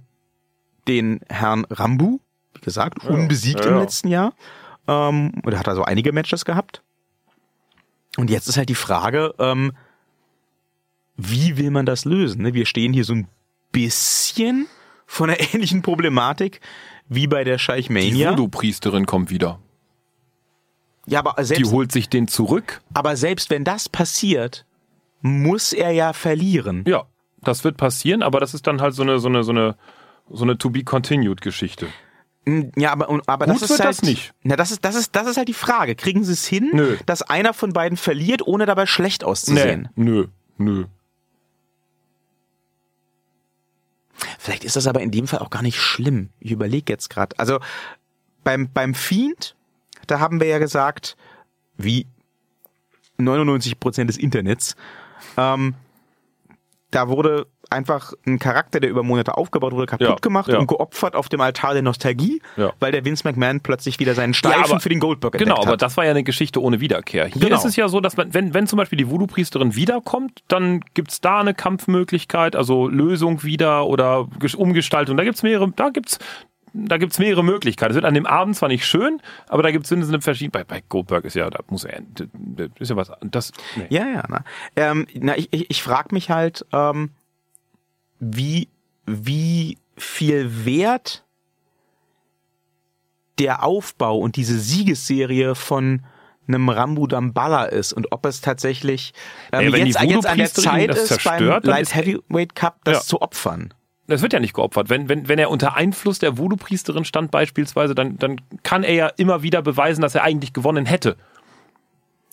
den Herrn Rambu, wie gesagt, Ja, unbesiegt ja, im letzten Jahr. Ähm, und er hat also einige Matches gehabt. Und jetzt ist halt die Frage, ähm, wie will man das lösen? ne? Wir stehen hier so ein bisschen von einer ähnlichen Problematik wie bei der Scheich Die. Voodoo-Priesterin kommt wieder. Ja, aber Die selbst, holt sich den zurück. aber selbst wenn das passiert, muss er ja verlieren. Ja, das wird passieren, aber das ist dann halt so eine, so eine, so eine, so eine To-be-continued-Geschichte. Ja, aber, aber Gut das ist halt, das nicht. Na, das ist, das ist, das ist halt die Frage. Kriegen sie es hin, Nö. dass einer von beiden verliert, ohne dabei schlecht auszusehen? nö, nö. Vielleicht ist das aber in dem Fall auch gar nicht schlimm. Ich überlege jetzt gerade. Also beim, beim Fiend, da haben wir ja gesagt, wie 99 Prozent des Internets, ähm, da wurde einfach ein Charakter, der über Monate aufgebaut wurde, kaputt Ja, gemacht ja. und geopfert auf dem Altar der Nostalgie, Ja. weil der Vince McMahon plötzlich wieder seinen Streifen aber- für den Goldberg Genau, entdeckt aber hat. das war ja eine Geschichte ohne Wiederkehr. Hier Genau. ist es ja so, dass man, wenn, wenn zum Beispiel die Voodoo-Priesterin wiederkommt, dann gibt's da eine Kampfmöglichkeit, also Lösung wieder oder Ges- Umgestaltung. Da gibt's mehrere, da gibt's da gibt's mehrere Möglichkeiten. Es wird an dem Abend zwar nicht schön, aber da gibt's eine verschiedene. Bei, bei Goldberg ist ja, da muss er, ist ja was. Das, nee. Ja, ja. Na, ähm, na ich ich, ich frage mich halt, ähm, wie, wie viel Wert der Aufbau und diese Siegesserie von einem Rambu Damballa ist und ob es tatsächlich ähm, Ja, wenn jetzt, jetzt an der Zeit ist, beim Light Heavyweight Cup das Ja. zu opfern. Das wird ja nicht geopfert. Wenn, wenn, wenn er unter Einfluss der Voodoo-Priesterin stand beispielsweise, dann, dann kann er ja immer wieder beweisen, dass er eigentlich gewonnen hätte.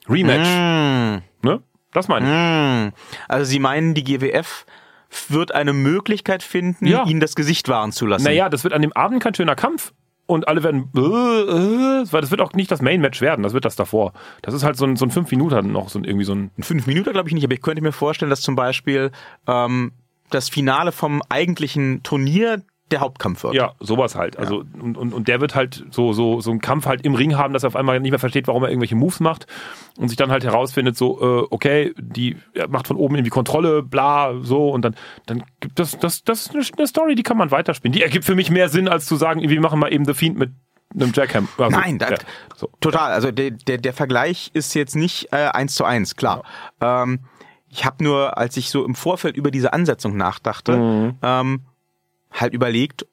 Rematch. Ne? Das meine ich. Hm. Also Sie meinen, die GWF wird eine Möglichkeit finden, Ja. ihnen das Gesicht wahren zu lassen. Naja, das wird an dem Abend kein schöner Kampf. Und alle werden, äh, äh, weil das wird auch nicht das Main-Match werden, das wird das davor. Das ist halt so ein, so ein fünf Minuten noch, so ein, irgendwie so ein, In fünf Minuten glaube ich nicht, aber ich könnte mir vorstellen, dass zum Beispiel ähm, das Finale vom eigentlichen Turnier der Hauptkampf wird. ja, sowas halt. Also, und, und, und der wird halt so, so, so einen Kampf halt im Ring haben, dass er auf einmal nicht mehr versteht, warum er irgendwelche Moves macht und sich dann halt herausfindet, so, äh, okay, die er macht von oben irgendwie Kontrolle, bla, so, und dann, dann gibt das, das, das ist eine- Story, die kann man weiterspielen. Die ergibt für mich mehr Sinn, als zu sagen, wir machen mal eben The Fiend mit einem Jackham. Also, Nein, das, ja, so. total. Also der, der, der Vergleich ist jetzt nicht äh, eins zu eins, klar. Ähm, ich habe nur, als ich so im Vorfeld über diese Ansetzung nachdachte, Mhm. ähm, halt überlegt,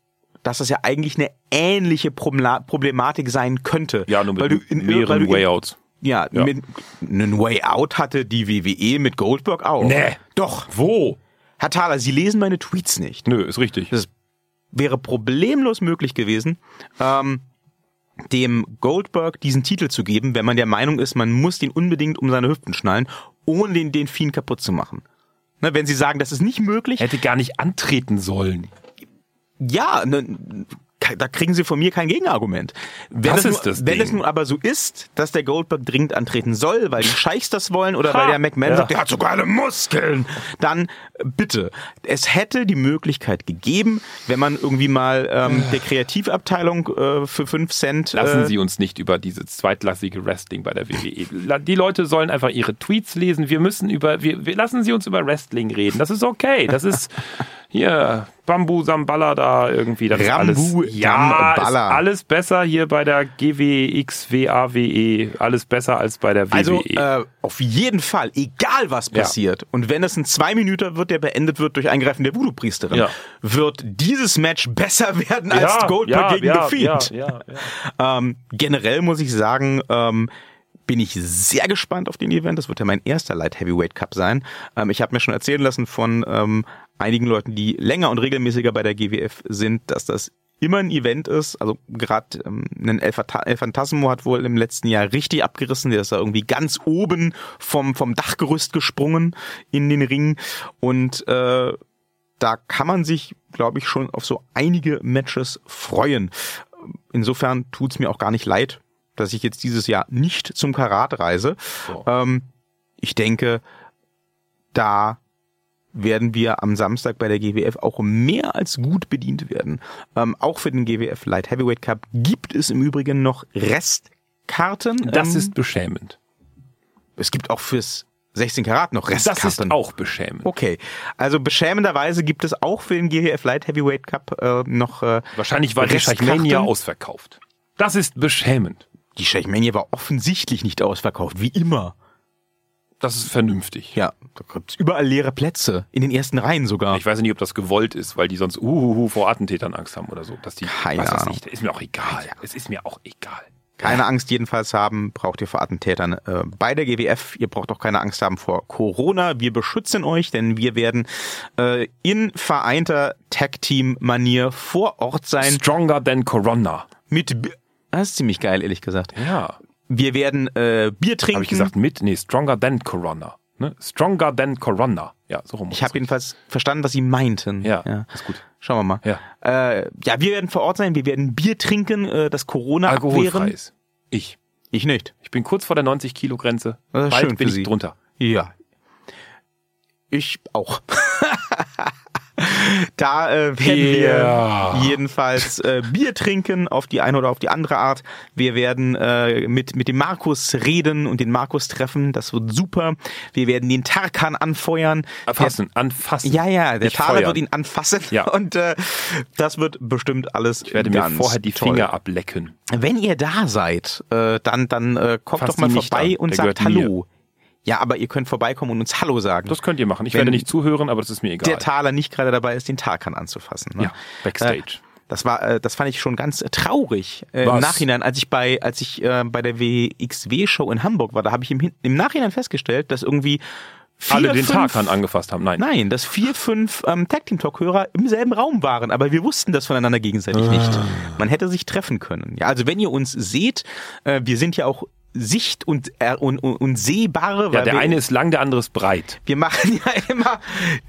dass das ja eigentlich eine ähnliche Problematik sein könnte. Ja, nur mit weil du in, mehreren in, Wayouts. Ja, Ja. Mit, einen Way Out hatte die WWE mit Goldberg auch. Nee. Doch. Wo? Herr Thaler, Sie lesen meine Tweets nicht. Nö, ist richtig. Das wäre problemlos möglich gewesen, ähm, dem Goldberg diesen Titel zu geben, wenn man der Meinung ist, man muss den unbedingt um seine Hüften schnallen, ohne den, den Fiend kaputt zu machen. Ne, wenn Sie sagen, das ist nicht möglich, Hätte gar nicht antreten sollen. Ja, ne, da kriegen Sie von mir kein Gegenargument. Wenn, Das es, das wenn es nun aber so ist, dass der Goldberg dringend antreten soll, weil die Scheichs das wollen oder Ha. weil der McMahon Ja. sagt, der hat so geile Muskeln, dann äh, bitte. Es hätte die Möglichkeit gegeben, wenn man irgendwie mal ähm, der Kreativabteilung äh, für 5 Cent Lassen äh, Sie uns nicht über dieses zweitklassige Wrestling bei der WWE. Die Leute sollen einfach ihre Tweets lesen. Wir müssen über, wir, wir lassen Sie uns über Wrestling reden. Das ist okay. Das ist hier Bambu Sambala da irgendwie. Das Rambu ist alles, ja, ist alles besser hier bei der GWXWAWE. Alles besser als bei der WWE. Also äh, auf jeden Fall, egal was Ja. passiert, und wenn es ein zwei Minuten wird, der beendet wird durch Eingreifen der Voodoo-Priesterin, Ja. wird dieses Match besser werden als Goldberg gegen ja, The Fiend. Ja, ja, ja. Ähm, generell muss ich sagen, ähm, bin ich sehr gespannt auf den Event. Das wird ja mein erster Light Heavyweight Cup sein. Ähm, ich habe mir schon erzählen lassen von ähm, einigen Leuten, die länger und regelmäßiger bei der GWF sind, dass das immer ein Event ist. Also gerade ähm, ein El Fata- El Phantasmo hat wohl im letzten Jahr richtig abgerissen. Der ist da irgendwie ganz oben vom, vom Dachgerüst gesprungen in den Ring. Und äh, da kann man sich, glaube ich, schon auf so einige Matches freuen. Insofern tut's mir auch gar nicht leid, dass ich jetzt dieses Jahr nicht zum Karat reise. So. Ähm, ich denke, da werden wir am Samstag bei der GWF auch mehr als gut bedient werden. Ähm, auch für den GWF Light Heavyweight Cup gibt es im Übrigen noch Restkarten. Das ähm, ist beschämend. es gibt auch fürs 16 Karat noch Das Restkarten. ist auch beschämend. Okay, also beschämenderweise gibt es auch für den GWF Light Heavyweight Cup äh, noch äh, Wahrscheinlich war die. Scheichmania ausverkauft. Das ist beschämend. Die Scheichmania war offensichtlich nicht ausverkauft, wie immer. Das ist vernünftig. Ja, da gibt's überall leere Plätze. In den ersten Reihen sogar. Ich weiß nicht, ob das gewollt ist, weil die sonst uhuhu vor Attentätern Angst haben oder so. Dass die, Keine das Ahnung. nicht. Ist mir auch egal. Es ist mir auch egal. Keine Angst jedenfalls haben, braucht ihr vor Attentätern äh, bei der GWF. Ihr braucht auch keine Angst haben vor Corona. Wir beschützen euch, denn wir werden äh, in vereinter Tag-Team-Manier vor Ort sein. Stronger than Corona. Mit das ist ziemlich geil, ehrlich gesagt. Ja. Wir werden äh, Bier trinken. Habe ich gesagt mit? Nee, stronger than Corona. Ne? Stronger than Corona. Ja, so rum. Ich habe jedenfalls verstanden, was sie meinten. Ja, ist gut. Schauen wir mal. Ja. Äh, ja, wir werden vor Ort sein. Wir werden Bier trinken, äh, das Corona abwehren. Alkoholfreies. Ich. Ich nicht. Ich bin kurz vor der 90 Kilo Grenze. Das ist Bald schön bin ich Sie. drunter. Ja. Ich auch. da äh, werden Ja. wir jedenfalls äh, Bier trinken auf die eine oder auf die andere Art. Wir werden äh, mit, mit dem Markus reden und den Markus treffen. Das wird super. Wir werden den Tarkan anfeuern. Anfassen. Der, ja, ja, der feuern. wird ihn anfassen. Ja. Und äh, das wird bestimmt alles Ich werde mir vorher die toll. Finger ablecken. Wenn ihr da seid, äh, dann, dann äh, kommt Fass doch mal vorbei an. und Der sagt gehört mir. Ja, aber ihr könnt vorbeikommen und uns Hallo sagen. Das könnt ihr machen. Ich Wenn werde nicht zuhören, aber das ist mir egal. der Taler nicht gerade dabei ist, den Tarkan anzufassen. Ne? Ja, Backstage. Äh, das war, äh, das fand ich schon ganz traurig äh, im? Nachhinein, als ich bei, als ich äh, bei der WXW-Show in Hamburg war. Da habe ich im, im Nachhinein festgestellt, dass irgendwie vier, Alle den fünf, Tarkan angefasst haben. Nein. Nein, dass vier, fünf ähm, Tag Team Talk Hörer im selben Raum waren, aber wir wussten das voneinander gegenseitig nicht. Ah. Man hätte sich treffen können. Ja, also wenn ihr uns seht, äh, wir sind ja auch sicht- und, äh, und, und, und sehbare. Ja, der wir, eine ist lang, der andere ist breit. wir machen ja immer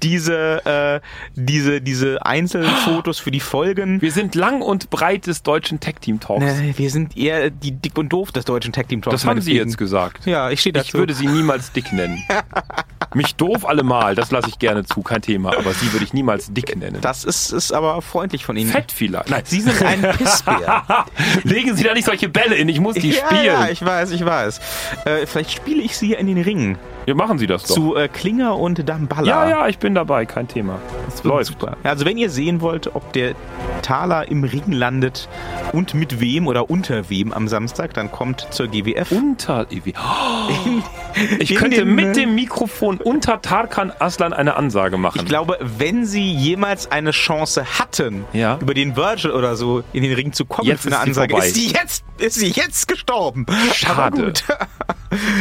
diese, äh, diese, diese Einzelfotos für die Folgen. Wir sind lang und breit des deutschen Tech-Team-Talks. Ne, wir sind eher die dick und doof des deutschen Tag Team Talks. das haben Sie jetzt gesagt. Ja, ich stehe dazu. Ich würde Sie niemals dick nennen. Mich doof allemal, das lasse ich gerne zu, kein Thema. Aber Sie würde ich niemals dick nennen. das ist, ist aber freundlich von Ihnen. Fett vielleicht. Nein. Sie sind ein Pissbär. Legen Sie da nicht solche Bälle in, ich muss die ja, spielen. ja, ich weiß, ich weiß. Äh, vielleicht spiele ich sie in den Ring ja, machen Sie das doch. zu äh, Klinger und Damballa. ja, ja, ich bin dabei, kein Thema. Das läuft. Super. Also wenn ihr sehen wollt, ob der Taler im Ring landet und mit wem oder unter wem am Samstag, dann kommt zur GWF. Unter Evi. Ich In könnte den, mit dem Mikrofon unter Tarkan Aslan eine Ansage machen. Ich glaube, wenn sie jemals eine Chance hatten, Ja. über den Virgil oder so in den Ring zu kommen Jetzt für eine Ansage, vorbei. ist sie jetzt, ist sie jetzt gestorben. Schade.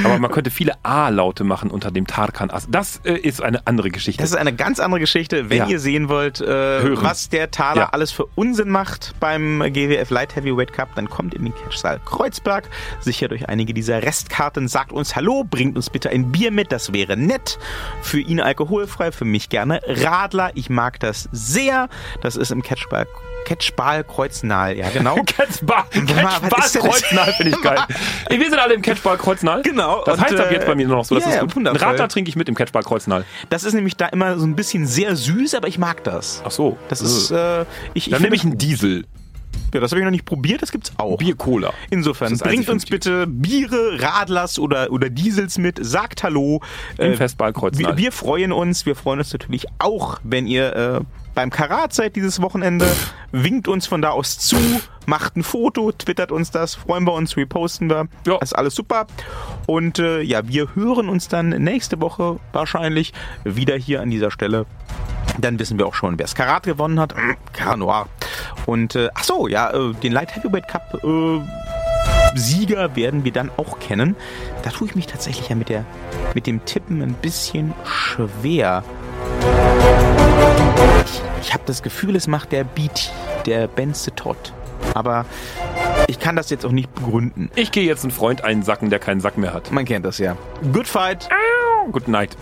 Aber man könnte viele A-Laute machen unter dem Tarkan Aslan. Das äh, ist eine andere Geschichte. Das ist eine ganz andere Geschichte, wenn Ja. ihr sehen wollt, äh, was der Taler Ja. alles für Unsinn macht beim GWF Light Heavyweight Cup, dann kommt in den Catchsaal Kreuzberg, sichert euch einige dieser Restkarten, sagt uns Hallo, bringt uns bitte ein Bier mit, das wäre nett. Für ihn alkoholfrei, für mich gerne Radler. Ich mag das sehr. Das ist im Catchball, Catchball Kreuznahl, ja genau. Catchball, Catchball? Kreuznall finde ich geil. Wir sind alle im Catchball Kreuznall. Genau, Das und, heißt ab äh, jetzt bei mir nur noch so. Das ja, ist gut. Ein. Radler trinke ich mit im Catchball Kreuznall. Das ist nämlich da immer so ein bisschen sehr süß, aber ich mag das. Ach so. Das ist, äh, ich, Dann nehme ich einen Diesel. ja, das habe ich noch nicht probiert, das gibt's auch. Bier Cola. Insofern, bringt uns bitte Biere, Radlers oder, oder Diesels mit, sagt Hallo. Im Äh, Festball Kreuznall. wir, wir freuen uns, wir freuen uns natürlich auch, wenn ihr äh, beim Karat seid dieses Wochenende. Winkt uns von da aus zu, macht ein Foto, twittert uns das, freuen wir uns, reposten wir. Ja. Das ist alles super. Und äh, ja, wir hören uns dann nächste Woche wahrscheinlich wieder hier an dieser Stelle. Dann wissen wir auch schon, wer das Karat gewonnen hat. Karat Noir. Und äh, ach so, ja, äh, den Light Heavyweight Cup äh, Sieger werden wir dann auch kennen. Da tue ich mich tatsächlich ja mit, der, mit dem Tippen ein bisschen schwer. Ich, habe das Gefühl, es macht der BT, der Benze Todd. Aber ich kann das jetzt auch nicht begründen. Ich gehe jetzt einen Freund einsacken, der keinen Sack mehr hat. Man kennt das ja. Good fight. Good night.